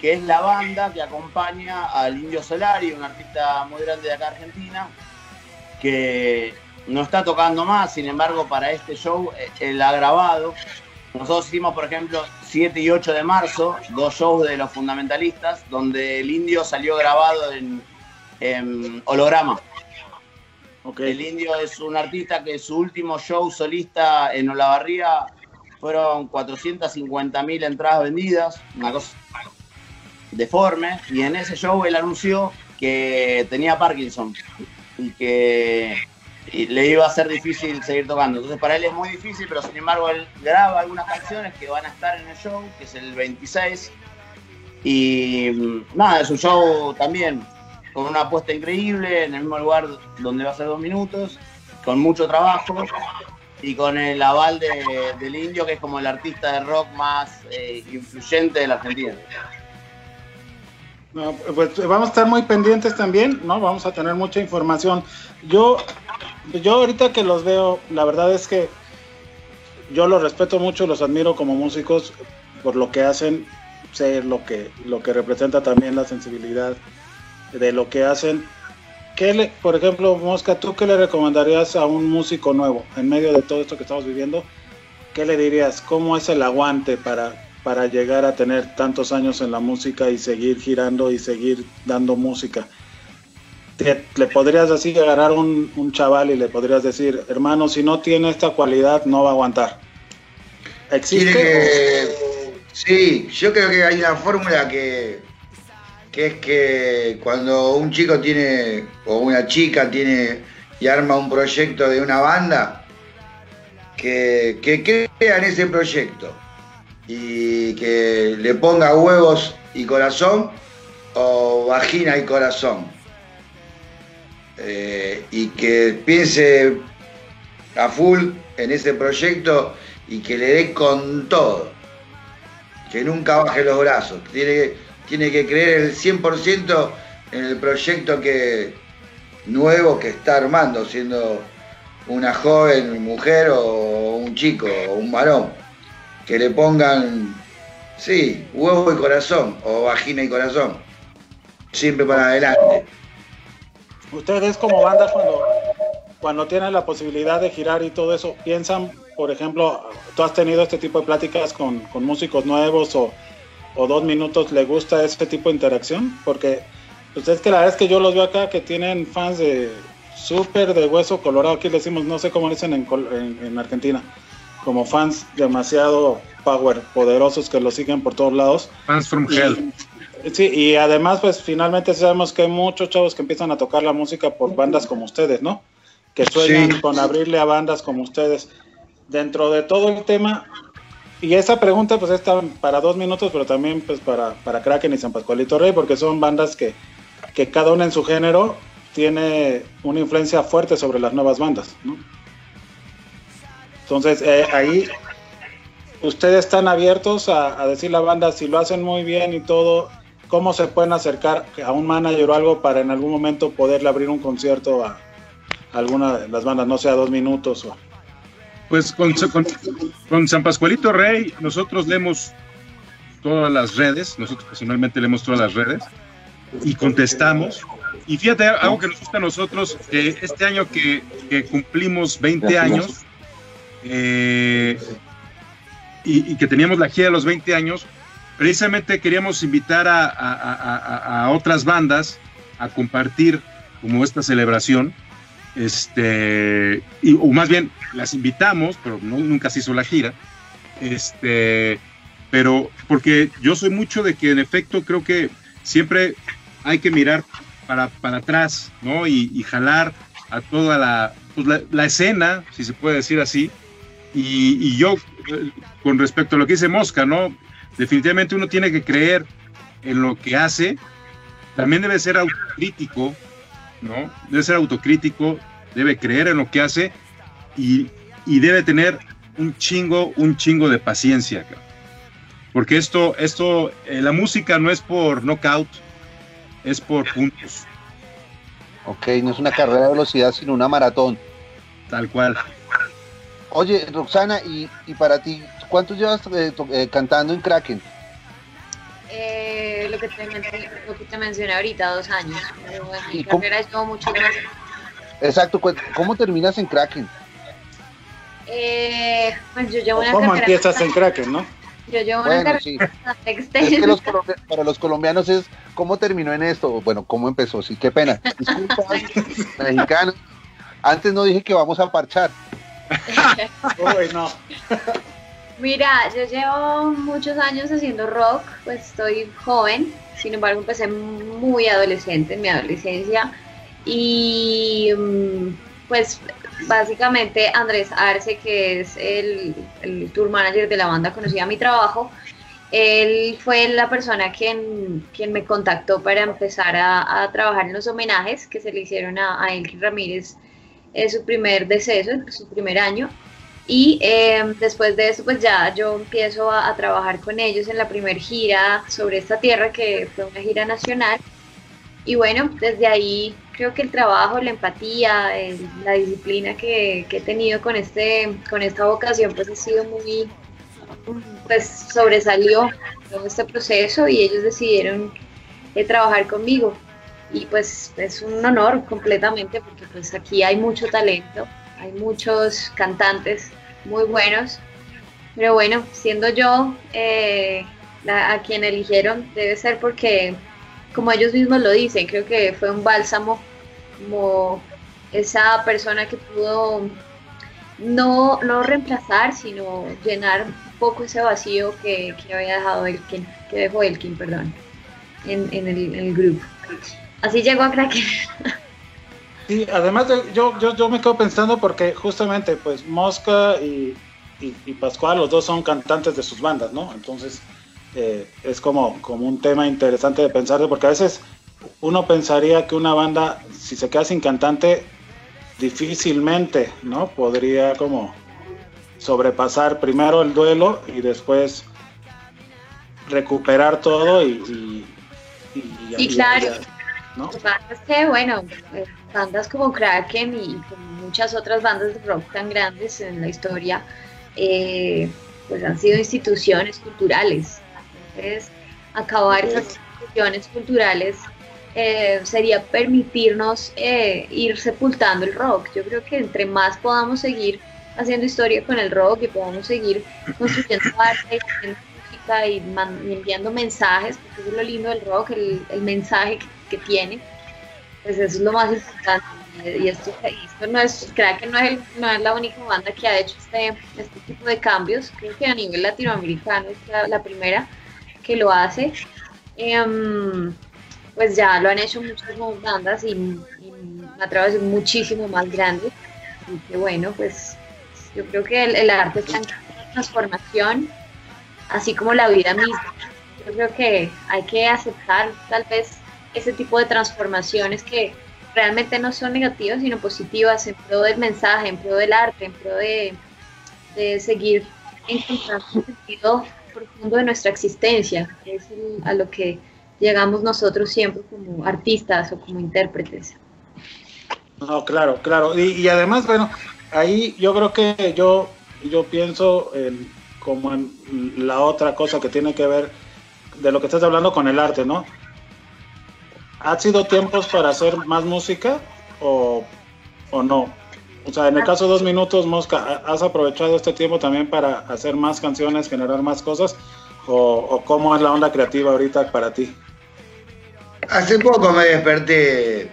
S5: que es la banda que acompaña al Indio Solari, un artista muy grande de acá Argentina, que no está tocando más, sin embargo, para este show eh, él ha grabado. Nosotros hicimos, por ejemplo, 7 y 8 de marzo, dos shows de los fundamentalistas, donde el indio salió grabado en, en holograma. El indio es un artista que su último show solista en Olavarría fueron 450 mil entradas vendidas, una cosa deforme, y en ese show él anunció que tenía Parkinson y que le iba a ser difícil seguir tocando. Entonces para él es muy difícil, pero sin embargo él graba algunas canciones que van a estar en el show, que es el 26. Y mm, nada, es un show también con una apuesta increíble, en el mismo lugar donde va a ser dos minutos, con mucho trabajo y con el aval de- del indio, que es como el artista de rock más eh, influyente de la Argentina.
S2: No, pues vamos a estar muy pendientes también, ¿no? Vamos a tener mucha información. Yo, yo ahorita que los veo, la verdad es que yo los respeto mucho, los admiro como músicos por lo que hacen, sé lo que, lo que representa también la sensibilidad de lo que hacen. ¿Qué le, por ejemplo, Mosca, tú qué le recomendarías a un músico nuevo en medio de todo esto que estamos viviendo? ¿Qué le dirías? ¿Cómo es el aguante para, para llegar a tener tantos años en la música y seguir girando y seguir dando música? Le podrías así agarrar un, un chaval y le podrías decir, hermano, si no tiene esta cualidad, no va a aguantar. ¿Existe?
S3: Que- Sí, yo creo que hay una fórmula que, que es que cuando un chico tiene, o una chica tiene y arma un proyecto de una banda, que, que crea en ese proyecto y que le ponga huevos y corazón o vagina y corazón. Eh, y que piense a full en ese proyecto y que le dé con todo. Que nunca baje los brazos. Tiene, tiene que creer el 100% en el proyecto que, nuevo que está armando, siendo una joven mujer o un chico o un varón. Que le pongan, sí, huevo y corazón o vagina y corazón. Siempre para adelante.
S2: Ustedes como banda cuando, cuando tienen la posibilidad de girar y todo eso, piensan, por ejemplo, tú has tenido este tipo de pláticas con, con músicos nuevos o, o dos minutos, ¿le gusta este tipo de interacción? Porque pues es que la verdad es que yo los veo acá que tienen fans de súper de hueso colorado, aquí decimos, no sé cómo dicen en, en- en Argentina, como fans demasiado power, poderosos que lo siguen por todos lados.
S4: Fans from
S2: Y-
S4: Hell.
S2: Sí, y además, pues finalmente sabemos que hay muchos chavos que empiezan a tocar la música por bandas como ustedes, ¿no? Que sueñan
S3: Sí.
S2: con abrirle a bandas como ustedes. Dentro de todo el tema, y esa pregunta pues está para dos minutos, pero también pues para, para Kraken y San Pascualito Rey, porque son bandas que, que cada una en su género tiene una influencia fuerte sobre las nuevas bandas, ¿no? Entonces, eh, ahí ustedes están abiertos a, a decir la banda si lo hacen muy bien y todo, cómo se pueden acercar a un manager o algo para en algún momento poderle abrir un concierto a alguna de las bandas, no sea dos minutos o
S4: Pues con, con- con San Pascualito Rey, nosotros leemos todas las redes, nosotros personalmente leemos todas las redes y contestamos. Y fíjate, algo que nos gusta a nosotros, que este año que, que cumplimos 20 años eh, y, que teníamos la gira de los 20 años, precisamente queríamos invitar a, otras bandas a compartir como esta celebración este, y, o más bien las invitamos, pero no, nunca se hizo la gira, este, pero porque yo soy mucho de que en efecto creo que siempre hay que mirar para, para atrás, ¿no? Y, jalar a toda pues, la, la escena, si se puede decir así. Y, y yo, con respecto a lo que dice Mosca, ¿no? Definitivamente uno tiene que creer en lo que hace, también debe ser autocrítico, ¿no? Debe ser autocrítico, debe creer en lo que hace y, y debe tener un chingo, un chingo de paciencia, porque esto, esto, eh, la música no es por knockout, es por puntos,
S1: Ok, no es una carrera de velocidad, sino una maratón.
S4: tal cual.
S1: Oye, Roxana, y, y para ti, ¿cuánto llevas eh, eh, cantando en Kraken?
S6: Eh, lo, que te, lo que te mencioné ahorita, dos años. Pero en mi
S1: ¿Y cómo-
S6: muchos más.
S1: Exacto, ¿cómo terminas en Kraken?
S6: Eh, pues yo llevo
S2: ¿O
S6: una
S2: ¿Cómo
S6: carrera
S2: empiezas en Kraken, no?
S6: Yo llevo una
S1: Bueno,
S6: carrera
S1: sí.
S6: bastante
S1: Es que
S6: extensa.
S1: los colombi- para los colombianos es cómo terminó en esto, bueno, cómo empezó, sí, qué pena. Disculpa, mexicanos. Antes no dije que vamos a parchar.
S2: Uy, no.
S6: Mira, yo llevo muchos años haciendo rock, pues estoy joven, sin embargo empecé muy adolescente, en mi adolescencia, y mm, pues básicamente Andrés Arce, que es el, tour manager de la banda, conocía mi trabajo, él fue la persona quien, quien me contactó para empezar a, a trabajar en los homenajes que se le hicieron a, a Elkin Ramírez en su primer deceso, su primer año. Y eh, después de eso, pues ya yo empiezo a, trabajar con ellos en la primera gira sobre esta tierra, que fue una gira nacional. Y bueno, desde ahí creo que el trabajo, la empatía, la disciplina que, que he tenido con, este, con esta vocación, pues ha sido muy, pues sobresalió todo este proceso y ellos decidieron eh, trabajar conmigo. Y pues es un honor completamente porque pues aquí hay mucho talento, hay muchos cantantes muy buenos, pero bueno, siendo yo eh, a quien eligieron, debe ser porque, como ellos mismos lo dicen, creo que fue un bálsamo, como esa persona que pudo no, no reemplazar, sino llenar un poco ese vacío que, que había dejado Elkin, que dejó Elkin, perdón, en, en el grupo. Así llegó a Kraken.
S2: Sí, además de- yo, yo, yo me quedo pensando porque justamente pues Mosca y, y, y Pascual, los dos son cantantes de sus bandas, ¿no? Entonces eh, es como, como un tema interesante de pensar, porque a veces uno pensaría que una banda, si se queda sin cantante, difícilmente, ¿no? Podría como sobrepasar primero el duelo y después recuperar todo y... y- y-
S6: Sí,
S2: y-
S6: claro.
S2: ¿No?
S6: Lo que pasa es que, bueno, eh, bandas como Kraken y como muchas otras bandas de rock tan grandes en la historia, eh, pues han sido instituciones culturales. Entonces, acabar esas instituciones culturales eh, sería permitirnos eh, ir sepultando el rock. Yo creo que entre más podamos seguir haciendo historia con el rock y podamos seguir construyendo arte, haciendo música y, man- y enviando mensajes, porque eso es lo lindo del rock, el, el mensaje que, que tiene, pues eso es lo más importante. Y, esto, esto no es, creo que no es, no es la única banda que ha hecho este, este tipo de cambios, creo que a nivel latinoamericano es la, la primera que lo hace. Em, pues ya lo han hecho muchas más bandas y, y a través de muchísimo más grandes. Así que bueno, pues yo creo que el, el arte está en transformación, así como la vida misma. Yo creo que hay que aceptar tal vez ese tipo de transformaciones que realmente no son negativas, sino positivas en pro del mensaje, en pro del arte, en pro de, seguir encontrando un sentido profundo de nuestra existencia, que es el- a lo que llegamos nosotros siempre como artistas o como intérpretes.
S2: No, claro, claro. Y, además, bueno, ahí yo creo que yo, yo pienso en, como en la otra cosa que tiene que ver de lo que estás hablando con el arte, ¿no? ¿Ha sido tiempos para hacer más música o, o no? O sea, en el caso de dos minutos, Mosca, ¿has aprovechado este tiempo también para hacer más canciones, generar más cosas? ¿O, o cómo es la onda creativa ahorita para ti?
S3: Hace poco me desperté.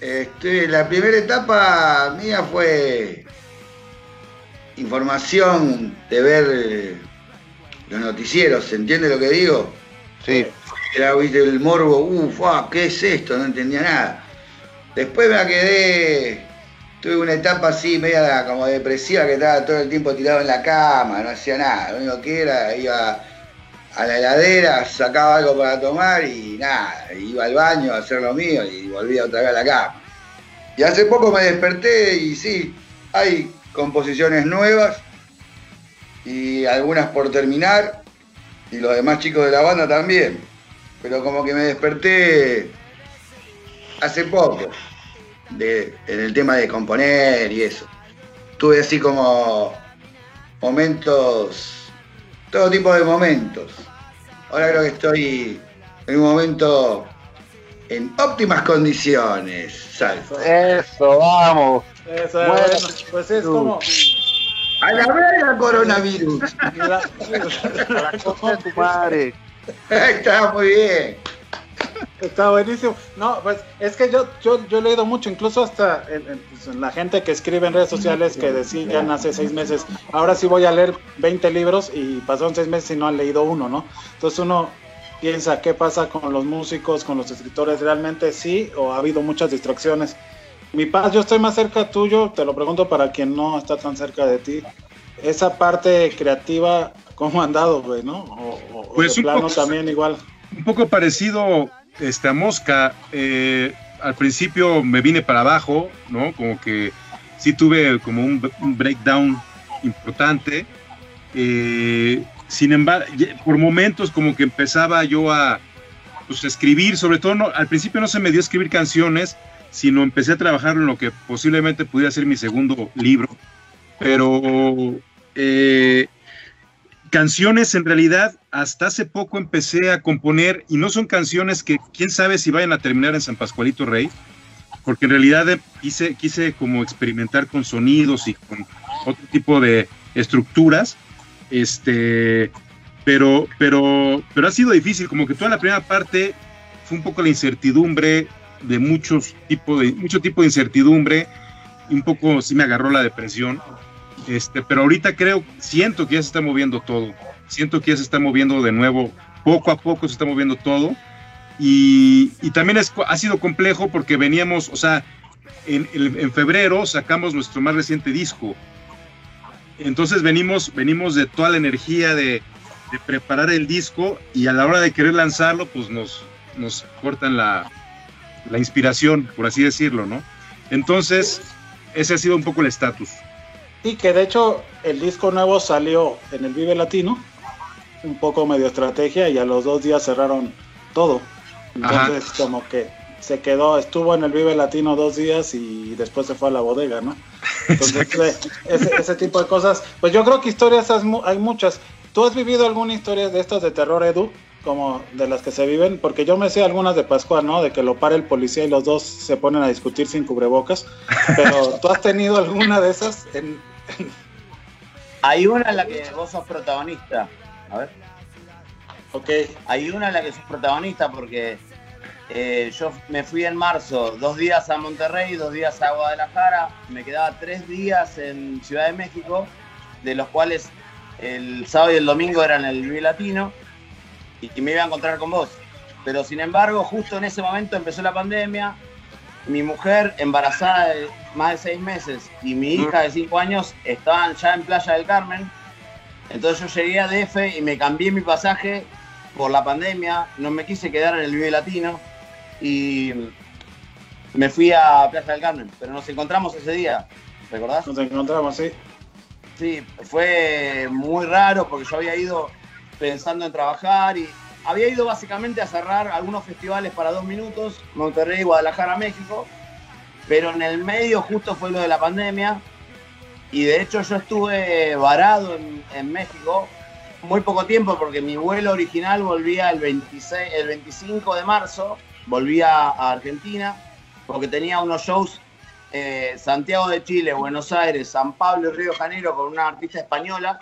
S3: Este, la primera etapa mía fue información de ver eh, los noticieros, ¿se entiende lo que digo?
S1: Sí.
S3: Era ¿viste, el morbo, uff, ¿qué es esto? No entendía nada. Después me quedé, tuve una etapa así, media como depresiva, que estaba todo el tiempo tirado en la cama, no hacía nada. Lo único que era, iba a la heladera, sacaba algo para tomar y nada, iba al baño a hacer lo mío y volvía otra vez a la cama. Y hace poco me desperté y sí, hay composiciones nuevas y algunas por terminar y los demás chicos de la banda también. Pero como que me desperté hace poco de- en el tema de componer y eso. Tuve así como momentos, todo tipo de momentos. Ahora creo que estoy en un momento en óptimas condiciones, Sal.
S1: Eso, vamos.
S2: Eso,
S1: Bueno,
S2: bueno, pues es como.
S3: A la verga coronavirus.
S2: la-
S1: La cosa de tu madre.
S3: Está muy bien.
S2: Está buenísimo. No, pues es que yo, yo, yo he leído mucho, incluso hasta pues, la gente que escribe en redes sociales que decían hace seis meses, ahora sí voy a leer 20 libros y pasaron seis meses y no han leído uno, ¿no? Entonces uno piensa, ¿qué pasa con los músicos, con los escritores? ¿Realmente sí o ha habido muchas distracciones? Mi paz, yo estoy más cerca tuyo, te lo pregunto para quien no está tan cerca de ti. Esa parte creativa, ¿cómo ha andado, güey, no? O, o-
S4: Pues
S2: de
S4: un
S2: plano
S4: poco-
S2: también igual.
S4: un poco parecido este, a Mosca. eh, al principio me vine para abajo, ¿no? Como que sí tuve como un, un breakdown importante. eh, sin embargo, por momentos como que empezaba yo a pues, a escribir, sobre todo no- al principio no se me dio escribir canciones, sino empecé a trabajar en lo que posiblemente pudiera ser mi segundo libro. Pero eh, canciones en realidad hasta hace poco empecé a componer y no son canciones que quién sabe si vayan a terminar en San Pascualito Rey, porque en realidad quise, quise como experimentar con sonidos y con otro tipo de estructuras, este, pero, pero, pero ha sido difícil, como que toda la primera parte fue un poco la incertidumbre de muchos tipo de mucho tipo de incertidumbre un poco sí me agarró la depresión este, pero ahorita creo, siento que ya se está moviendo todo. Siento que ya se está moviendo de nuevo. Poco a poco se está moviendo todo. Y, y también ha sido complejo porque veníamos, o sea, en, en- en febrero sacamos nuestro más reciente disco. Entonces venimos, venimos de toda la energía de, de preparar el disco y a la hora de querer lanzarlo, pues nos, nos cortan la, la inspiración, por así decirlo, ¿no? Entonces, ese ha sido un poco el estatus.
S2: Y que de hecho el disco nuevo salió en el Vive Latino, un poco medio estrategia, y a los dos días cerraron todo. Entonces como que se quedó, estuvo en el Vive Latino dos días y después se fue a la bodega, ¿no? Entonces eh, ese, ese tipo de cosas, pues yo creo que historias hay muchas. ¿Tú has vivido alguna historia de estas de terror, Edu? Como de las que se viven, porque yo me sé algunas de Pascual, ¿no? De que lo para el policía y los dos se ponen a discutir sin cubrebocas. Pero ¿tú has tenido alguna de esas en,
S5: Hay una en la que vos sos protagonista. A ver.
S2: Ok.
S5: Hay una en la que sos protagonista porque eh, yo me fui en marzo, dos días a Monterrey, dos días a Guadalajara. Me quedaba tres días en Ciudad de México, de los cuales el sábado y el domingo eran el Vive Latino y, y me iba a encontrar con vos. Pero sin embargo, justo en ese momento empezó la pandemia. Mi mujer, embarazada de más de seis meses, y mi hija de cinco años estaban ya en Playa del Carmen. Entonces yo llegué a DF y me cambié mi pasaje por la pandemia. No me quise quedar en el Vive Latino y me fui a Playa del Carmen. Pero nos encontramos ese día, ¿recordás?
S2: Nos encontramos, sí.
S5: Sí, fue muy raro porque yo había ido pensando en trabajar y había ido básicamente a cerrar algunos festivales para dos minutos, Monterrey, Guadalajara, México, pero en el medio justo fue lo de la pandemia y de hecho yo estuve varado en, México muy poco tiempo porque mi vuelo original volvía el, 26, el 25 de marzo, volvía a Argentina porque tenía unos shows eh, Santiago de Chile, Buenos Aires, San Pablo y Río de Janeiro con una artista española.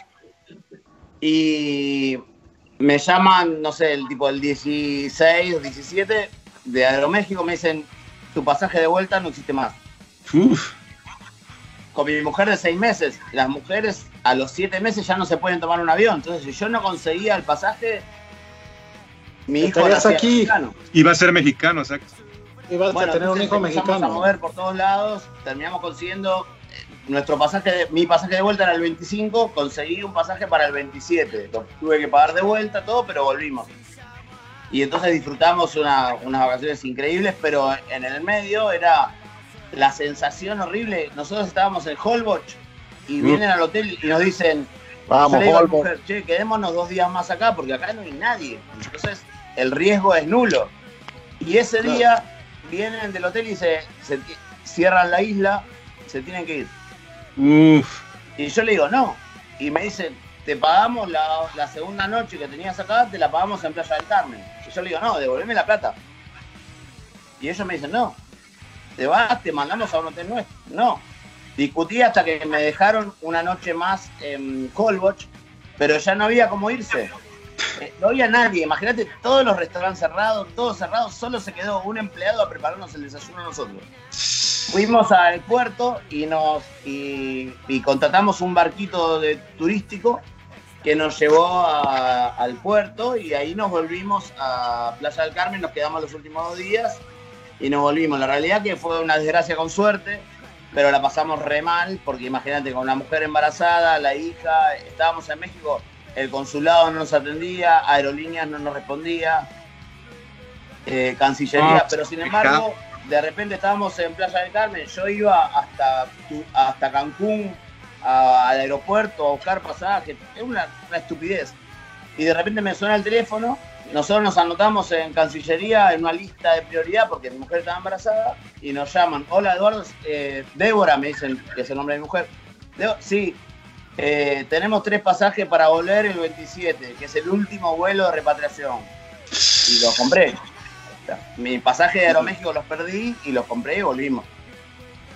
S5: Y me llaman, no sé, el tipo del 16 o 17 de Aeroméxico, me dicen, tu pasaje de vuelta no existe más.
S4: Uf,
S5: Con mi mujer de seis meses, las mujeres a los siete meses ya no se pueden tomar un avión. Entonces, si yo no conseguía el pasaje, mi hijo nacía
S2: aquí.
S5: mexicano.
S4: iba a ser mexicano, exacto.
S5: Bueno,
S2: a tener un hijo
S5: empezamos a
S2: mexicano.
S5: mover por todos lados, terminamos consiguiendo eh, nuestro pasaje, de- mi pasaje de vuelta era el 25, conseguí un pasaje para el 27, lo tuve que pagar de vuelta todo, pero volvimos. Y entonces disfrutamos una- unas vacaciones increíbles, pero en el medio era la sensación horrible. Nosotros estábamos en Holbox y
S4: Mm.
S5: vienen al hotel y nos dicen,
S1: Vamos,
S5: a mujer, che, quedémonos dos días más acá porque acá no hay nadie. Entonces el riesgo es nulo. Y ese día vienen del hotel y se, cierran la isla, se tienen que ir.
S4: Uf.
S5: Y yo le digo, no. Y me dicen, te pagamos la, segunda noche que tenías acá, te la pagamos en Playa del Carmen. Y yo le digo, no, devolveme la plata. Y ellos me dicen, no. Te vas, te mandamos a un hotel nuestro. No. Discutí hasta que me dejaron una noche más en Colboch, pero ya no había cómo irse. Eh, no había nadie, imagínate todos los restaurantes cerrados, todos cerrados, solo se quedó un empleado a prepararnos el desayuno nosotros. Fuimos al puerto y nos y, y contratamos un barquito de turístico que nos llevó a- al puerto y ahí nos volvimos a Playa del Carmen, nos quedamos los últimos dos días y nos volvimos. La realidad que fue una desgracia con suerte, pero la pasamos re mal porque imagínate con la mujer embarazada, la hija, estábamos en México, el consulado no nos atendía, aerolíneas no nos respondía, eh, Cancillería,
S4: Ah,
S5: pero sin embargo, de repente estábamos en Playa del Carmen, yo iba hasta, hasta Cancún, al aeropuerto a buscar pasajes, es una, estupidez. Y de repente me suena el teléfono, nosotros nos anotamos en Cancillería en una lista de prioridad porque mi mujer estaba embarazada y nos llaman, hola Eduardo, eh, Débora me dicen que es el nombre de mi mujer. Debo- sí, eh, tenemos tres pasajes para volver el 27, que es el último vuelo de repatriación. Y los compré. Mi pasaje de Aeroméxico los perdí y los compré y volvimos.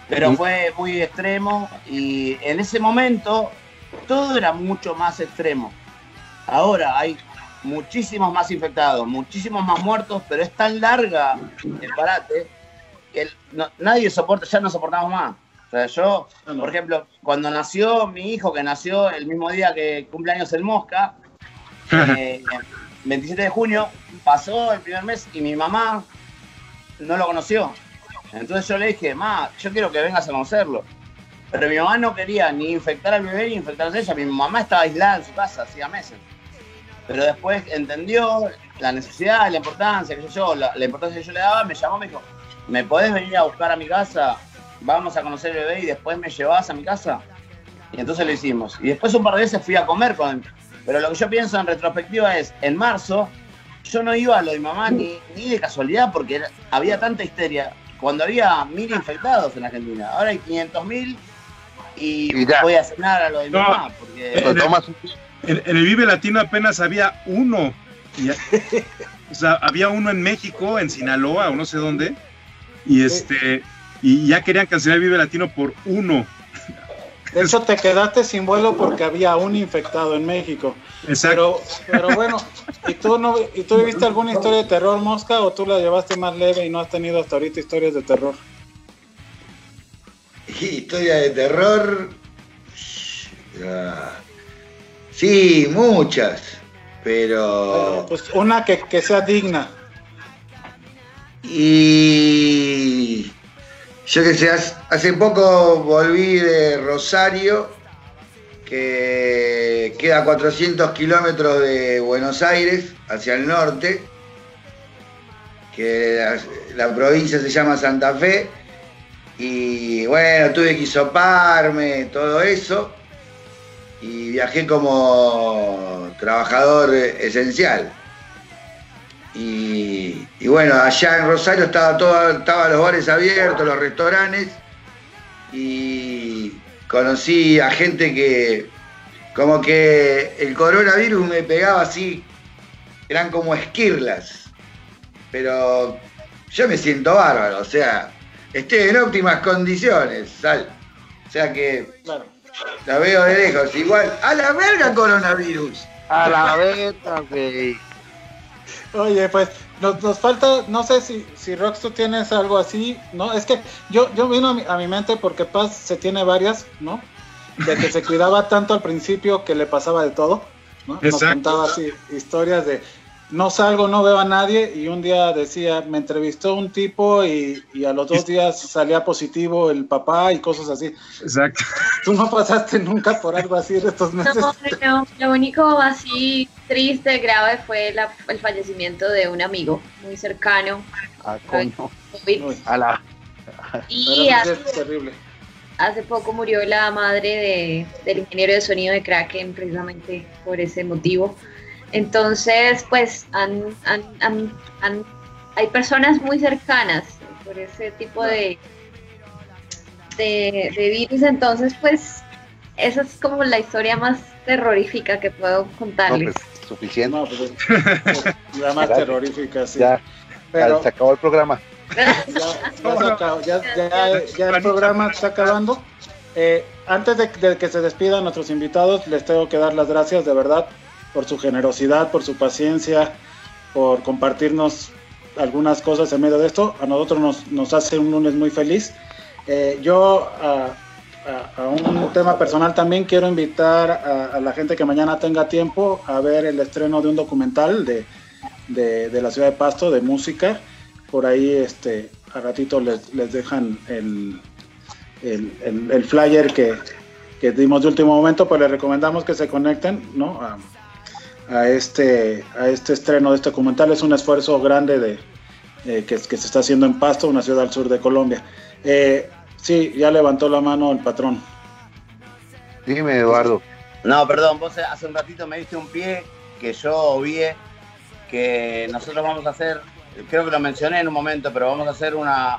S5: Pero fue muy extremo y en ese momento todo era mucho más extremo. Ahora hay muchísimos más infectados, muchísimos más muertos, pero es tan larga el parate que el- no- nadie soporta, ya no soportamos más. O sea, yo, por ejemplo, cuando nació mi hijo, que nació el mismo día que cumpleaños el Mosca, eh, 27 de junio, pasó el primer mes y mi mamá no lo conoció. Entonces yo le dije, ma, yo quiero que vengas a conocerlo. Pero mi mamá no quería ni infectar al bebé ni infectarse a ella. Mi mamá estaba aislada en su casa hacía meses. Pero después entendió la necesidad, la importancia, sé yo, la, importancia que yo le daba, me llamó, me dijo, ¿me podés venir a buscar a mi casa? Vamos a conocer el bebé y después me llevas a mi casa. Y entonces lo hicimos. Y después un par de veces fui a comer con él. Pero lo que yo pienso en retrospectiva es, en marzo, yo no iba a lo de mi mamá ni, ni de casualidad porque había tanta histeria. Cuando había mil infectados en Argentina, ahora hay 500 mil y,
S1: Y
S5: voy a cenar a lo de mi
S4: No.
S5: mamá. Porque
S4: En, en el Vive Latino apenas había uno. Y- o sea, había uno en México, en Sinaloa o no sé dónde. Y este y ya querían cancelar el Vive Latino por uno.
S2: De hecho, te quedaste sin vuelo porque había un infectado en México.
S4: Exacto.
S2: Pero, pero bueno, ¿y tú, no, ¿y tú viste alguna historia de terror, Mosca, o tú la llevaste más leve y no has tenido hasta ahorita historias de terror?
S3: Historia de terror. Sí, muchas. Pero.
S2: Pues una que, que sea digna.
S3: Y yo que sé, hace- poco volví de Rosario, que queda a 400 kilómetros de Buenos Aires, hacia el norte, que la, la provincia se llama Santa Fe, y bueno, tuve que hisoparme, todo eso, y viajé como trabajador esencial. Y, y bueno, allá en Rosario estaba todo, estaban los bares abiertos, los restaurantes, y conocí a gente que como que el coronavirus me pegaba así, eran como esquirlas, pero yo me siento bárbaro, o sea, estoy en óptimas condiciones, Sal. O sea que
S2: Claro.
S3: la veo de lejos, igual, a la verga coronavirus.
S1: A la verga, güey.
S2: Oye, pues nos, nos falta, no sé si, si Rox tú tienes algo así, ¿no? Es que yo, yo vino a mi, a mi mente porque Paz se tiene varias, ¿no? De que se cuidaba tanto al principio que le pasaba de todo, ¿no? Nos contaba así historias de, no salgo, no veo a nadie y un día decía, me entrevistó un tipo y, y a los dos días salía positivo el papá y cosas así.
S4: Exacto.
S2: ¿Tú no pasaste nunca por algo así de estos meses?
S6: No, no, lo único así triste, grave fue la- el fallecimiento de un amigo muy cercano.
S1: Ah, coño.
S6: COVID.
S2: Uy,
S1: A la-
S6: Y hace,
S2: terrible.
S6: hace poco murió la madre de- del ingeniero de sonido de Kraken precisamente por ese motivo. Entonces, pues, han, han- han- han- hay personas muy cercanas por ese tipo de, de, de virus. Entonces, pues, esa es como la historia más terrorífica que puedo
S1: No,
S6: contarles.
S1: pues, suficiente.
S2: No, pues, es- la más terrorífica, sí.
S1: Ya,
S2: Pero
S1: se acabó el programa.
S2: ya, ya se acabó, ya- ya- ya el programa está acabando. Eh, antes de, de que se despidan nuestros invitados, les tengo que dar las gracias de verdad por su generosidad, por su paciencia, por compartirnos algunas cosas en medio de esto. A nosotros nos, nos hace un lunes muy feliz. Eh, yo a, un tema personal también quiero invitar a, la gente que mañana tenga tiempo a ver el estreno de un documental de, de, de la ciudad de Pasto de música. Por ahí este, a ratito les, les dejan el, el, el- el flyer que, que dimos de último momento, pues les recomendamos que se conecten ¿no? A, este, a este estreno de este documental. Es un esfuerzo grande de, eh, que, que se está haciendo en Pasto, una ciudad al sur de Colombia. Eh, sí, ya levantó la mano el patrón.
S1: Dime, Eduardo.
S5: No, perdón, vos hace un ratito me diste un pie que yo obvié que nosotros vamos a hacer, creo que lo mencioné en un momento, pero vamos a hacer una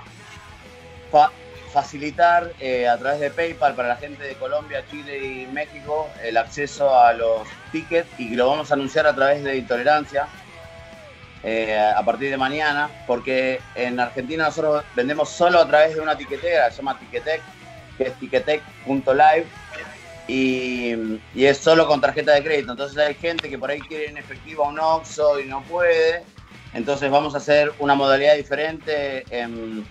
S5: facilitar eh, a través de PayPal para la gente de Colombia, Chile y México el acceso a los tickets y lo vamos a anunciar a través de Intolerancia eh, a partir de mañana, porque en Argentina nosotros vendemos solo a través de una tiquetera, se llama Ticketek, que es ticketek.live y, y es solo con tarjeta de crédito. Entonces hay gente que por ahí quiere en efectivo a un OXXO y no puede. Entonces vamos a hacer una modalidad diferente en,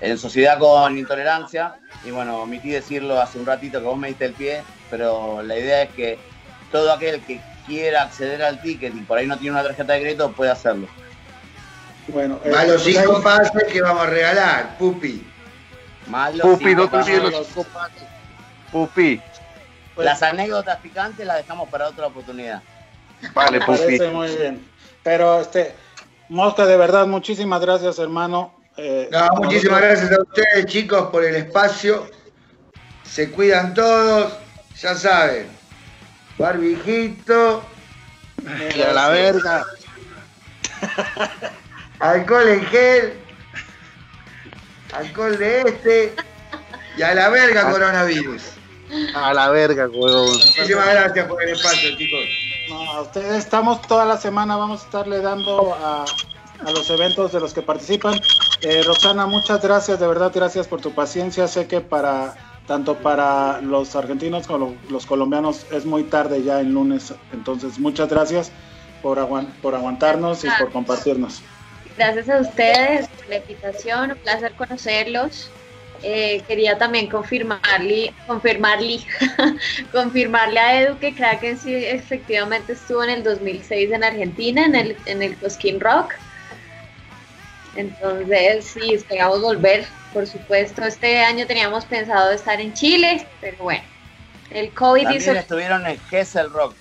S5: en sociedad con intolerancia. Y bueno, omití decirlo hace un ratito que vos me diste el pie, pero la idea es que todo aquel que quiera acceder al ticket y por ahí no tiene una tarjeta de crédito puede hacerlo.
S2: Bueno, eh,
S3: A los cinco pases que vamos a regalar, Pupi.
S5: Más los
S1: Pupi,
S5: cinco
S1: no te olvides
S5: pasos.
S1: los cinco pases. Pupi.
S2: pues,
S5: Las anécdotas picantes las dejamos para otra oportunidad.
S1: Vale, Pupi.
S2: parece muy bien. Pero, este, Mosca, de verdad, muchísimas gracias, hermano. Eh,
S3: No, muchísimas gracias a ustedes, chicos, por el espacio. Se cuidan todos, ya saben. Barbijito,
S1: Y a la verga.
S3: alcohol en gel, alcohol de este y a la verga coronavirus.
S1: A la verga, huevón.
S3: Muchísimas gracias por el espacio, chicos.
S2: No, a ustedes estamos toda la semana, vamos a estarle dando a, a los eventos de los que participan. Eh, Roxana, muchas gracias, de verdad, gracias por tu paciencia. Sé que para tanto para los argentinos como los colombianos es muy tarde ya en lunes, entonces muchas gracias por, aguan- por aguantarnos y por compartirnos.
S6: Gracias a ustedes por la invitación, un placer conocerlos. Eh, quería también confirmarle, confirmarle, confirmarle a Edu que Kraken sí efectivamente estuvo en el 2006 en Argentina, en el, en el Cosquín Rock. Entonces, sí, esperamos volver, por supuesto. Este año teníamos pensado estar en Chile, pero bueno, el COVID hizo...
S5: También estuvieron en Kessel Rock.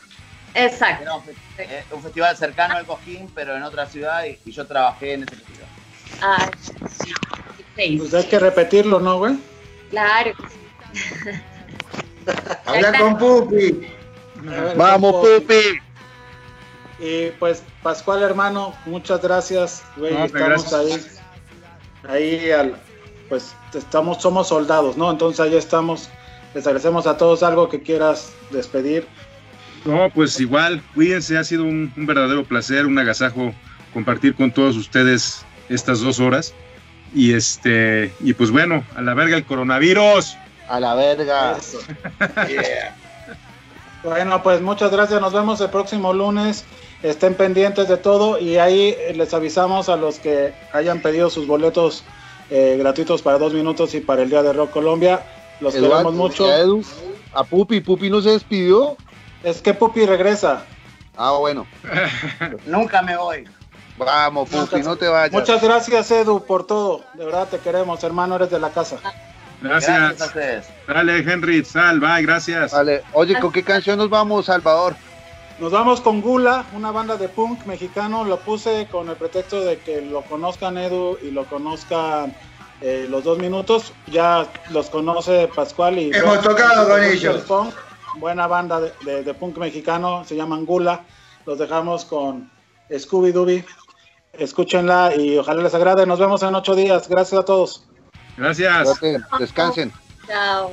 S6: Exacto.
S5: Era un, fe- eh, un festival cercano al Cojín, pero en otra ciudad y, y yo trabajé en ese festival.
S6: Ah, sí.
S2: Pues hay que repetirlo, ¿no, güey?
S6: Claro.
S3: Habla con Pupi.
S1: Vamos. Pupi.
S2: Y pues, Pascual, hermano, muchas gracias, güey.
S4: No,
S2: estamos
S4: gracias.
S2: ahí, ahí al, pues, estamos, somos soldados, ¿no? Entonces ahí estamos. Les agradecemos a todos algo que quieras despedir.
S4: No, pues igual, cuídense, ha sido un, un verdadero placer, un agasajo compartir con todos ustedes estas dos horas. Y este, y pues bueno, a la verga el coronavirus.
S1: A la verga.
S3: Yeah.
S2: Bueno, pues muchas gracias. Nos vemos el próximo lunes. Estén pendientes de todo y ahí les avisamos a los que hayan pedido sus boletos eh, gratuitos para dos minutos y para el Día de Rock Colombia. Los
S1: Eduardo,
S2: queremos mucho.
S1: a Edu, a Pupi. Pupi no se despidió.
S2: Es que Pupi regresa.
S1: Ah, bueno.
S5: Nunca me voy.
S1: Vamos, Pupi, no te vayas.
S2: Muchas gracias, Edu, por todo. De verdad te queremos, hermano, eres de la casa.
S5: Gracias
S4: Gracias. Dale, Henry, sal, bye, gracias.
S1: Vale. Oye, ¿con qué canción nos vamos, Salvador?
S2: Nos vamos con Gula, una banda de punk mexicano. Lo puse con el pretexto de que lo conozcan Edu y lo conozcan eh, los dos minutos. Ya los conoce Pascual y.
S3: Hemos tocado con ellos.
S2: Punk, buena banda de, de- de punk mexicano, se llaman Gula. Los dejamos con Scooby Dooby. Escúchenla y ojalá les agrade. Nos vemos en ocho días. Gracias a todos.
S4: Gracias.
S1: Descansen.
S6: Chao.